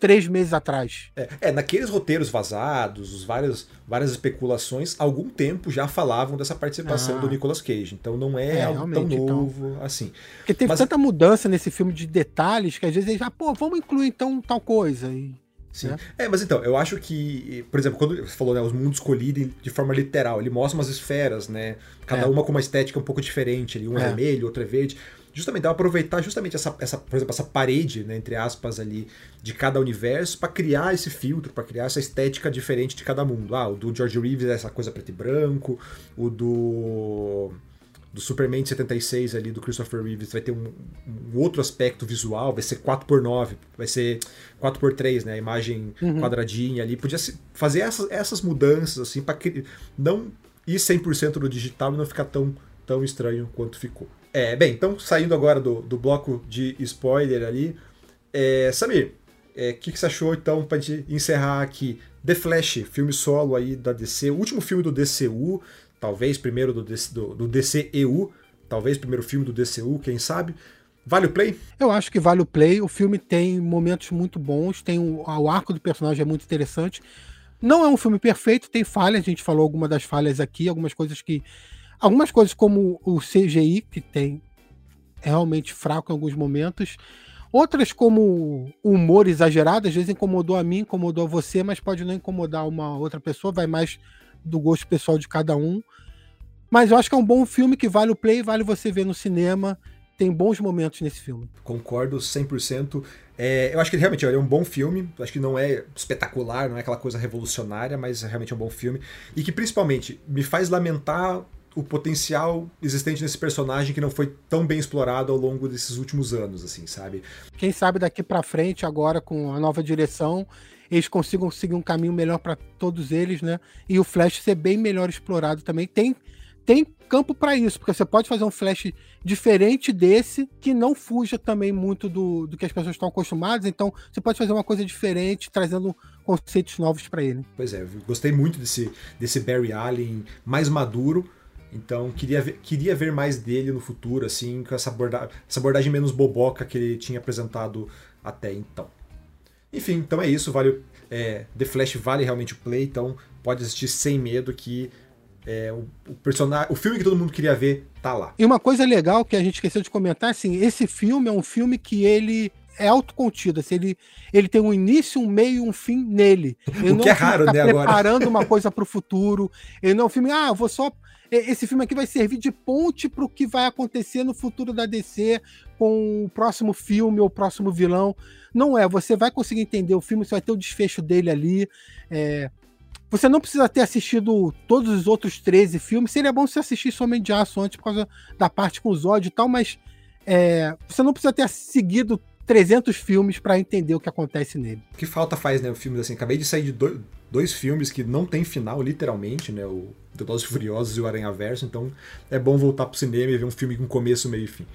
três meses atrás. É, é, naqueles roteiros vazados, os vários, várias especulações, algum tempo já falavam dessa participação ah. do Nicolas Cage. Então não é, é algo tão então. novo então. assim. Porque teve Mas... tanta mudança nesse filme de detalhes que às vezes eles já, pô, vamos incluir então tal coisa. E... Sim. É. é. mas então, eu acho que, por exemplo, quando você falou, né, os mundos colidem de forma literal, ele mostra umas esferas, né? Cada é. uma com uma estética um pouco diferente ali, um é, é vermelho, outro é verde justamente aproveitar justamente essa, essa, por exemplo, essa parede, né, entre aspas ali, de cada universo para criar esse filtro, para criar essa estética diferente de cada mundo. Ah, o do George Reeves é essa coisa preto e branco, o do do Superman de 76 ali do Christopher Reeves vai ter um, um, outro aspecto visual, vai ser 4x9, vai ser 4x3, né, a imagem uhum. quadradinha ali, podia fazer essas, essas mudanças assim para não ir 100% no digital e não ficar tão tão estranho quanto ficou. É, bem, então saindo agora do, do bloco de spoiler ali, é, Samir, o é, que, que você achou então para encerrar aqui? The Flash, filme solo aí da DC, o último filme do DCU, talvez primeiro do, do, do DCEU, talvez primeiro filme do DCU, quem sabe. Vale o play? Eu acho que vale o play. O filme tem momentos muito bons, tem o, o arco do personagem é muito interessante. Não é um filme perfeito, tem falhas, a gente falou algumas das falhas aqui, algumas coisas que Algumas coisas como o CGI, que tem realmente fraco em alguns momentos. Outras, como humor exagerado, às vezes incomodou a mim, incomodou a você, mas pode não incomodar uma outra pessoa, vai mais do gosto pessoal de cada um. Mas eu acho que é um bom filme que vale o play, vale você ver no cinema. Tem bons momentos nesse filme. Concordo 100%. É, eu acho que realmente é um bom filme. Acho que não é espetacular, não é aquela coisa revolucionária, mas realmente é um bom filme. E que principalmente me faz lamentar o potencial existente nesse personagem que não foi tão bem explorado ao longo desses últimos anos, assim, sabe? Quem sabe daqui para frente, agora com a nova direção, eles consigam seguir um caminho melhor para todos eles, né? E o Flash ser bem melhor explorado também. Tem tem campo para isso, porque você pode fazer um Flash diferente desse, que não fuja também muito do, do que as pessoas estão acostumadas. Então, você pode fazer uma coisa diferente, trazendo conceitos novos para ele. Pois é, gostei muito desse, desse Barry Allen mais maduro então queria ver, queria ver mais dele no futuro, assim, com essa, aborda essa abordagem menos boboca que ele tinha apresentado até então. Enfim, então é isso, vale é, The Flash vale realmente o play, então pode assistir sem medo que é, o, o, personagem, o filme que todo mundo queria ver tá lá. E uma coisa legal que a gente esqueceu de comentar, assim, esse filme é um filme que ele é autocontido. Assim, ele, ele tem um início, um meio e um fim nele. Ele o que é raro, né, agora? preparando uma coisa para o futuro. Ele não é um filme, ah, eu vou só esse filme aqui vai servir de ponte para o que vai acontecer no futuro da DC com o próximo filme ou o próximo vilão. Não é, você vai conseguir entender o filme, você vai ter o desfecho dele ali. É... Você não precisa ter assistido todos os outros 13 filmes. Seria bom você assistir somente de Aço antes por causa da parte com os ódios e tal, mas é... você não precisa ter seguido 300 filmes para entender o que acontece nele. Que falta faz, né? O filme assim, acabei de sair de dois, dois filmes que não tem final, literalmente, né? O Velozes Furiosos e o Aranha Verso, então é bom voltar pro cinema e ver um filme com começo, meio e fim.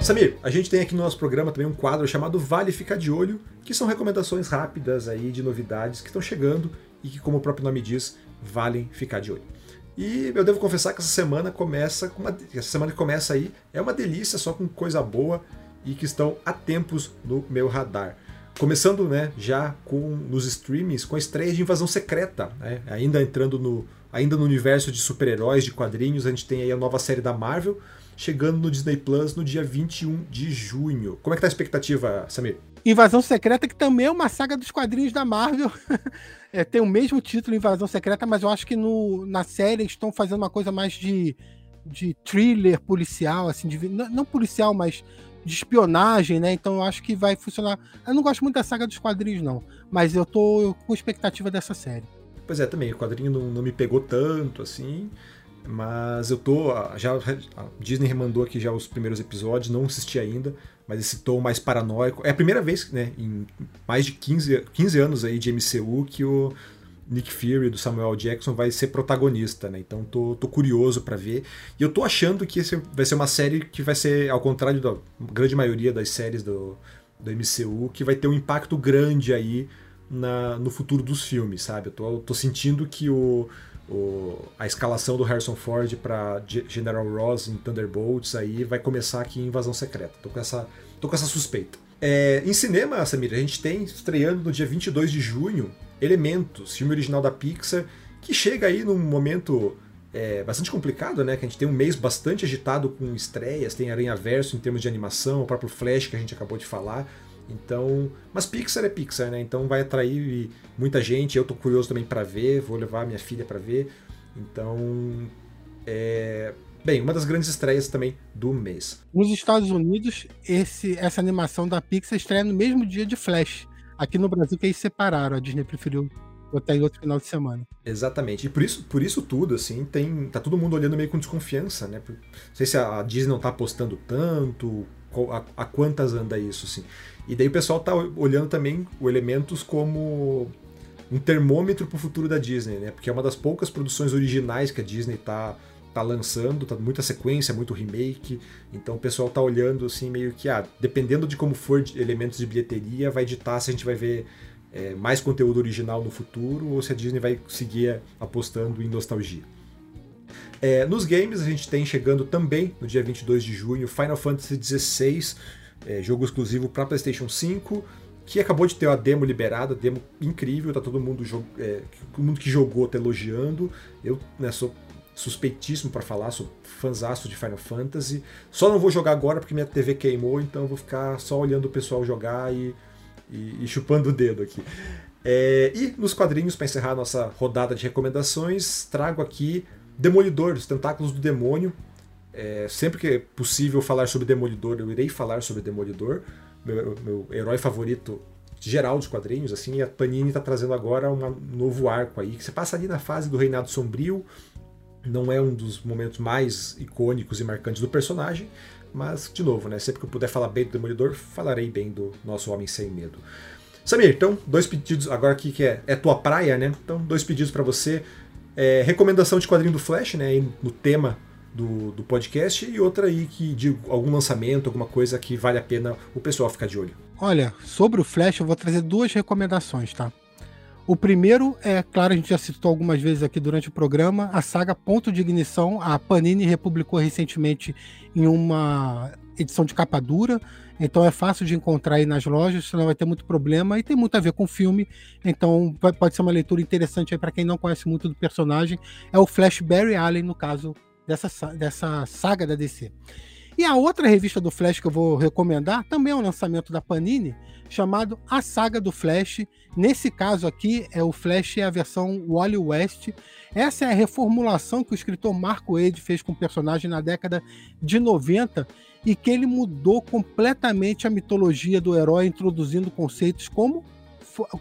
Samir, a gente tem aqui no nosso programa também um quadro chamado Vale Ficar de Olho, que são recomendações rápidas aí de novidades que estão chegando e que, como o próprio nome diz, valem ficar de olho. E eu devo confessar que essa semana começa com uma, essa semana que começa aí é uma delícia só com coisa boa e que estão há tempos no meu radar. Começando, né, já com nos streamings com a estreia de Invasão Secreta, né? Ainda entrando no ainda no universo de super-heróis, de quadrinhos, a gente tem aí a nova série da Marvel chegando no Disney Plus no dia 21 de junho. Como é que tá a expectativa, Samir? Invasão Secreta, que também é uma saga dos quadrinhos da Marvel. é, tem o mesmo título, Invasão Secreta, mas eu acho que no, na série estão fazendo uma coisa mais de, de thriller policial, assim, de, não, não policial, mas de espionagem, né? Então eu acho que vai funcionar. Eu não gosto muito da saga dos quadrinhos, não. Mas eu tô com expectativa dessa série. Pois é, também. O quadrinho não, não me pegou tanto, assim. Mas eu tô. Já, a Disney remandou aqui já os primeiros episódios, não assisti ainda, mas esse tom mais paranoico. É a primeira vez, né, em mais de 15, 15 anos aí de MCU que o Nick Fury do Samuel Jackson vai ser protagonista, né? Então tô, tô curioso para ver. E eu tô achando que esse vai ser uma série que vai ser, ao contrário da grande maioria das séries do, do MCU, que vai ter um impacto grande aí na, no futuro dos filmes, sabe? Eu tô, tô sentindo que o, o, a escalação do Harrison Ford para General Ross em Thunderbolts aí vai começar aqui em Invasão Secreta. Tô com essa, tô com essa suspeita. É, em cinema, Samir, a gente tem estreando no dia 22 de junho Elementos, filme original da Pixar, que chega aí num momento é, bastante complicado, né? Que a gente tem um mês bastante agitado com estreias, tem Aranha Verso em termos de animação, o próprio Flash que a gente acabou de falar. Então, mas Pixar é Pixar, né? Então vai atrair muita gente. Eu tô curioso também para ver, vou levar minha filha para ver. Então, é, Bem, uma das grandes estreias também do mês. Nos Estados Unidos, esse, essa animação da Pixar estreia no mesmo dia de Flash. Aqui no Brasil que eles separaram, a Disney preferiu botar em outro final de semana. Exatamente. E por isso, por isso tudo, assim, tem. Tá todo mundo olhando meio com desconfiança, né? Não sei se a Disney não tá apostando tanto, a, a quantas anda isso, assim. E daí o pessoal tá olhando também o Elementos como um termômetro pro futuro da Disney, né? Porque é uma das poucas produções originais que a Disney tá tá lançando, tá muita sequência, muito remake, então o pessoal tá olhando assim meio que, ah, dependendo de como for de elementos de bilheteria, vai ditar se a gente vai ver é, mais conteúdo original no futuro ou se a Disney vai seguir apostando em nostalgia. É, nos games a gente tem chegando também no dia 22 de junho Final Fantasy XVI, é, jogo exclusivo para PlayStation 5, que acabou de ter a demo liberada, demo incrível, tá todo mundo, é, todo mundo que jogou tá elogiando. Eu né, sou suspeitíssimo para falar, sou fãzaço de Final Fantasy. Só não vou jogar agora porque minha TV queimou, então vou ficar só olhando o pessoal jogar e, e, e chupando o dedo aqui. É, e nos quadrinhos, para encerrar a nossa rodada de recomendações, trago aqui Demolidor, os Tentáculos do Demônio. É, sempre que é possível falar sobre Demolidor, eu irei falar sobre Demolidor, meu, meu herói favorito geral dos quadrinhos, assim, e a Panini está trazendo agora um novo arco aí, que você passa ali na fase do Reinado Sombrio, não é um dos momentos mais icônicos e marcantes do personagem, mas, de novo, né, sempre que eu puder falar bem do Demolidor, falarei bem do nosso Homem Sem Medo. Samir, então, dois pedidos, agora aqui que é, é tua praia, né? Então, dois pedidos para você. É, recomendação de quadrinho do Flash, né? No tema do, do podcast, e outra aí que de algum lançamento, alguma coisa que vale a pena o pessoal ficar de olho. Olha, sobre o Flash, eu vou trazer duas recomendações, tá? O primeiro é, claro, a gente já citou algumas vezes aqui durante o programa, a saga Ponto de Ignição. A Panini republicou recentemente em uma edição de capa dura. Então é fácil de encontrar aí nas lojas, você não vai ter muito problema e tem muito a ver com o filme. Então pode ser uma leitura interessante aí para quem não conhece muito do personagem. É o Flash Barry Allen, no caso dessa, dessa saga da DC. E a outra revista do Flash que eu vou recomendar também é um lançamento da Panini, chamado A Saga do Flash. Nesse caso aqui, é o Flash é a versão Wally West. Essa é a reformulação que o escritor Marco Wade fez com o personagem na década de 90 e que ele mudou completamente a mitologia do herói, introduzindo conceitos como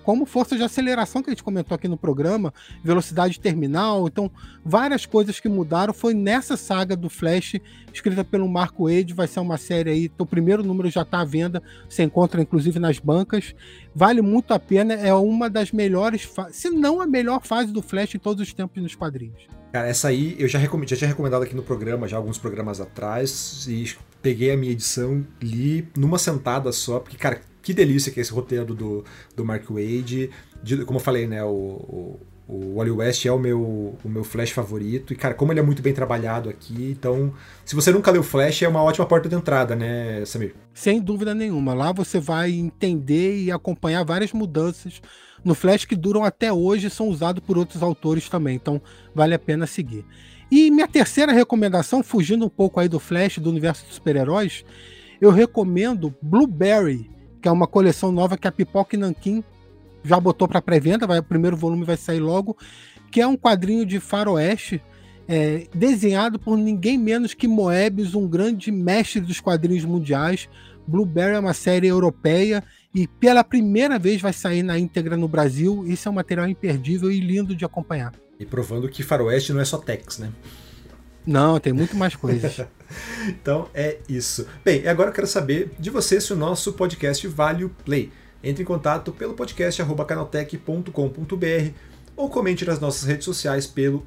como força de aceleração que a gente comentou aqui no programa, velocidade terminal, então várias coisas que mudaram. Foi nessa saga do Flash, escrita pelo Marco Wade, vai ser uma série aí, o primeiro número já está à venda, você encontra inclusive nas bancas, vale muito a pena, é uma das melhores, se não a melhor fase do Flash em todos os tempos nos quadrinhos. Cara, essa aí eu já, já tinha recomendado aqui no programa, já alguns programas atrás, e peguei a minha edição, li numa sentada só, porque, cara, que delícia que é esse roteiro do, do Mark Wade. De, como eu falei, né? O, o, o Wally West é o meu, o meu Flash favorito. E, cara, como ele é muito bem trabalhado aqui, então. Se você nunca leu Flash, é uma ótima porta de entrada, né, Samir? Sem dúvida nenhuma. Lá você vai entender e acompanhar várias mudanças no Flash que duram até hoje e são usados por outros autores também. Então, vale a pena seguir. E minha terceira recomendação, fugindo um pouco aí do Flash, do universo dos super-heróis, eu recomendo Blueberry, que é uma coleção nova que a Pipoca e Nankin já botou para pré-venda, vai, o primeiro volume vai sair logo, que é um quadrinho de faroeste é, desenhado por ninguém menos que Moebius, um grande mestre dos quadrinhos mundiais. Blueberry é uma série europeia e pela primeira vez vai sair na íntegra no Brasil. Isso é um material imperdível e lindo de acompanhar. E provando que faroeste não é só Tex, né? Não, tem muito mais coisas. então é isso. Bem, agora eu quero saber de você se o nosso podcast vale o play. Entre em contato pelo podcast canaltech.com.br ou comente nas nossas redes sociais pelo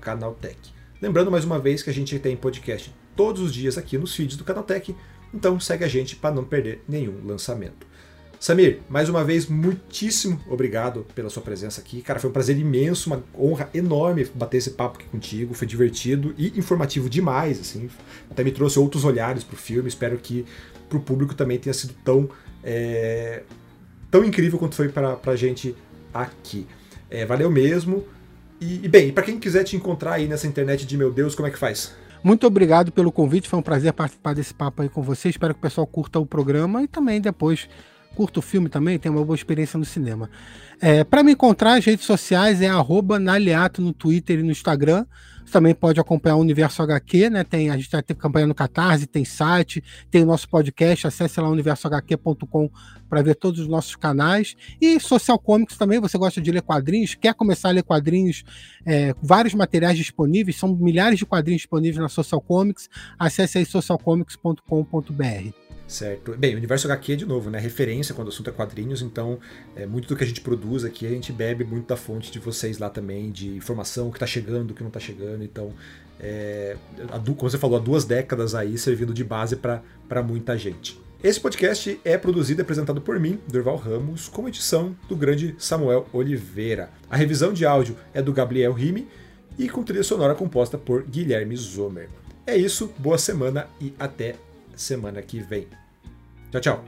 canaltech. Lembrando mais uma vez que a gente tem podcast todos os dias aqui nos feeds do Canaltech, então segue a gente para não perder nenhum lançamento. Samir, mais uma vez, muitíssimo obrigado pela sua presença aqui. Cara, foi um prazer imenso, uma honra enorme bater esse papo aqui contigo. Foi divertido e informativo demais, assim. Até me trouxe outros olhares pro filme. Espero que pro público também tenha sido tão, é, tão incrível quanto foi pra, pra gente aqui. É, valeu mesmo. E, e bem, para quem quiser te encontrar aí nessa internet de meu Deus, como é que faz? Muito obrigado pelo convite, foi um prazer participar desse papo aí com você. Espero que o pessoal curta o programa e também depois curto filme também, tem uma boa experiência no cinema. É, para me encontrar, as redes sociais é Naliato no Twitter e no Instagram. Você também pode acompanhar o Universo HQ, né? Tem, a gente tem campanha no Catarse, tem site, tem o nosso podcast, acesse lá universohq.com para ver todos os nossos canais. E Social Comics também, você gosta de ler quadrinhos, quer começar a ler quadrinhos, é, vários materiais disponíveis, são milhares de quadrinhos disponíveis na Social Comics, acesse aí socialcomics.com.br. Certo. Bem, o Universo HQ, de novo, né? Referência quando o assunto é quadrinhos, então é, muito do que a gente produz aqui, a gente bebe muito da fonte de vocês lá também, de informação, o que está chegando, o que não está chegando. Então, é, como você falou, há duas décadas aí servindo de base para muita gente. Esse podcast é produzido e apresentado por mim, Durval Ramos, com edição do grande Samuel Oliveira. A revisão de áudio é do Gabriel Rime e com trilha sonora composta por Guilherme Zomer. É isso, boa semana e até semana que vem. Tchau, tchau.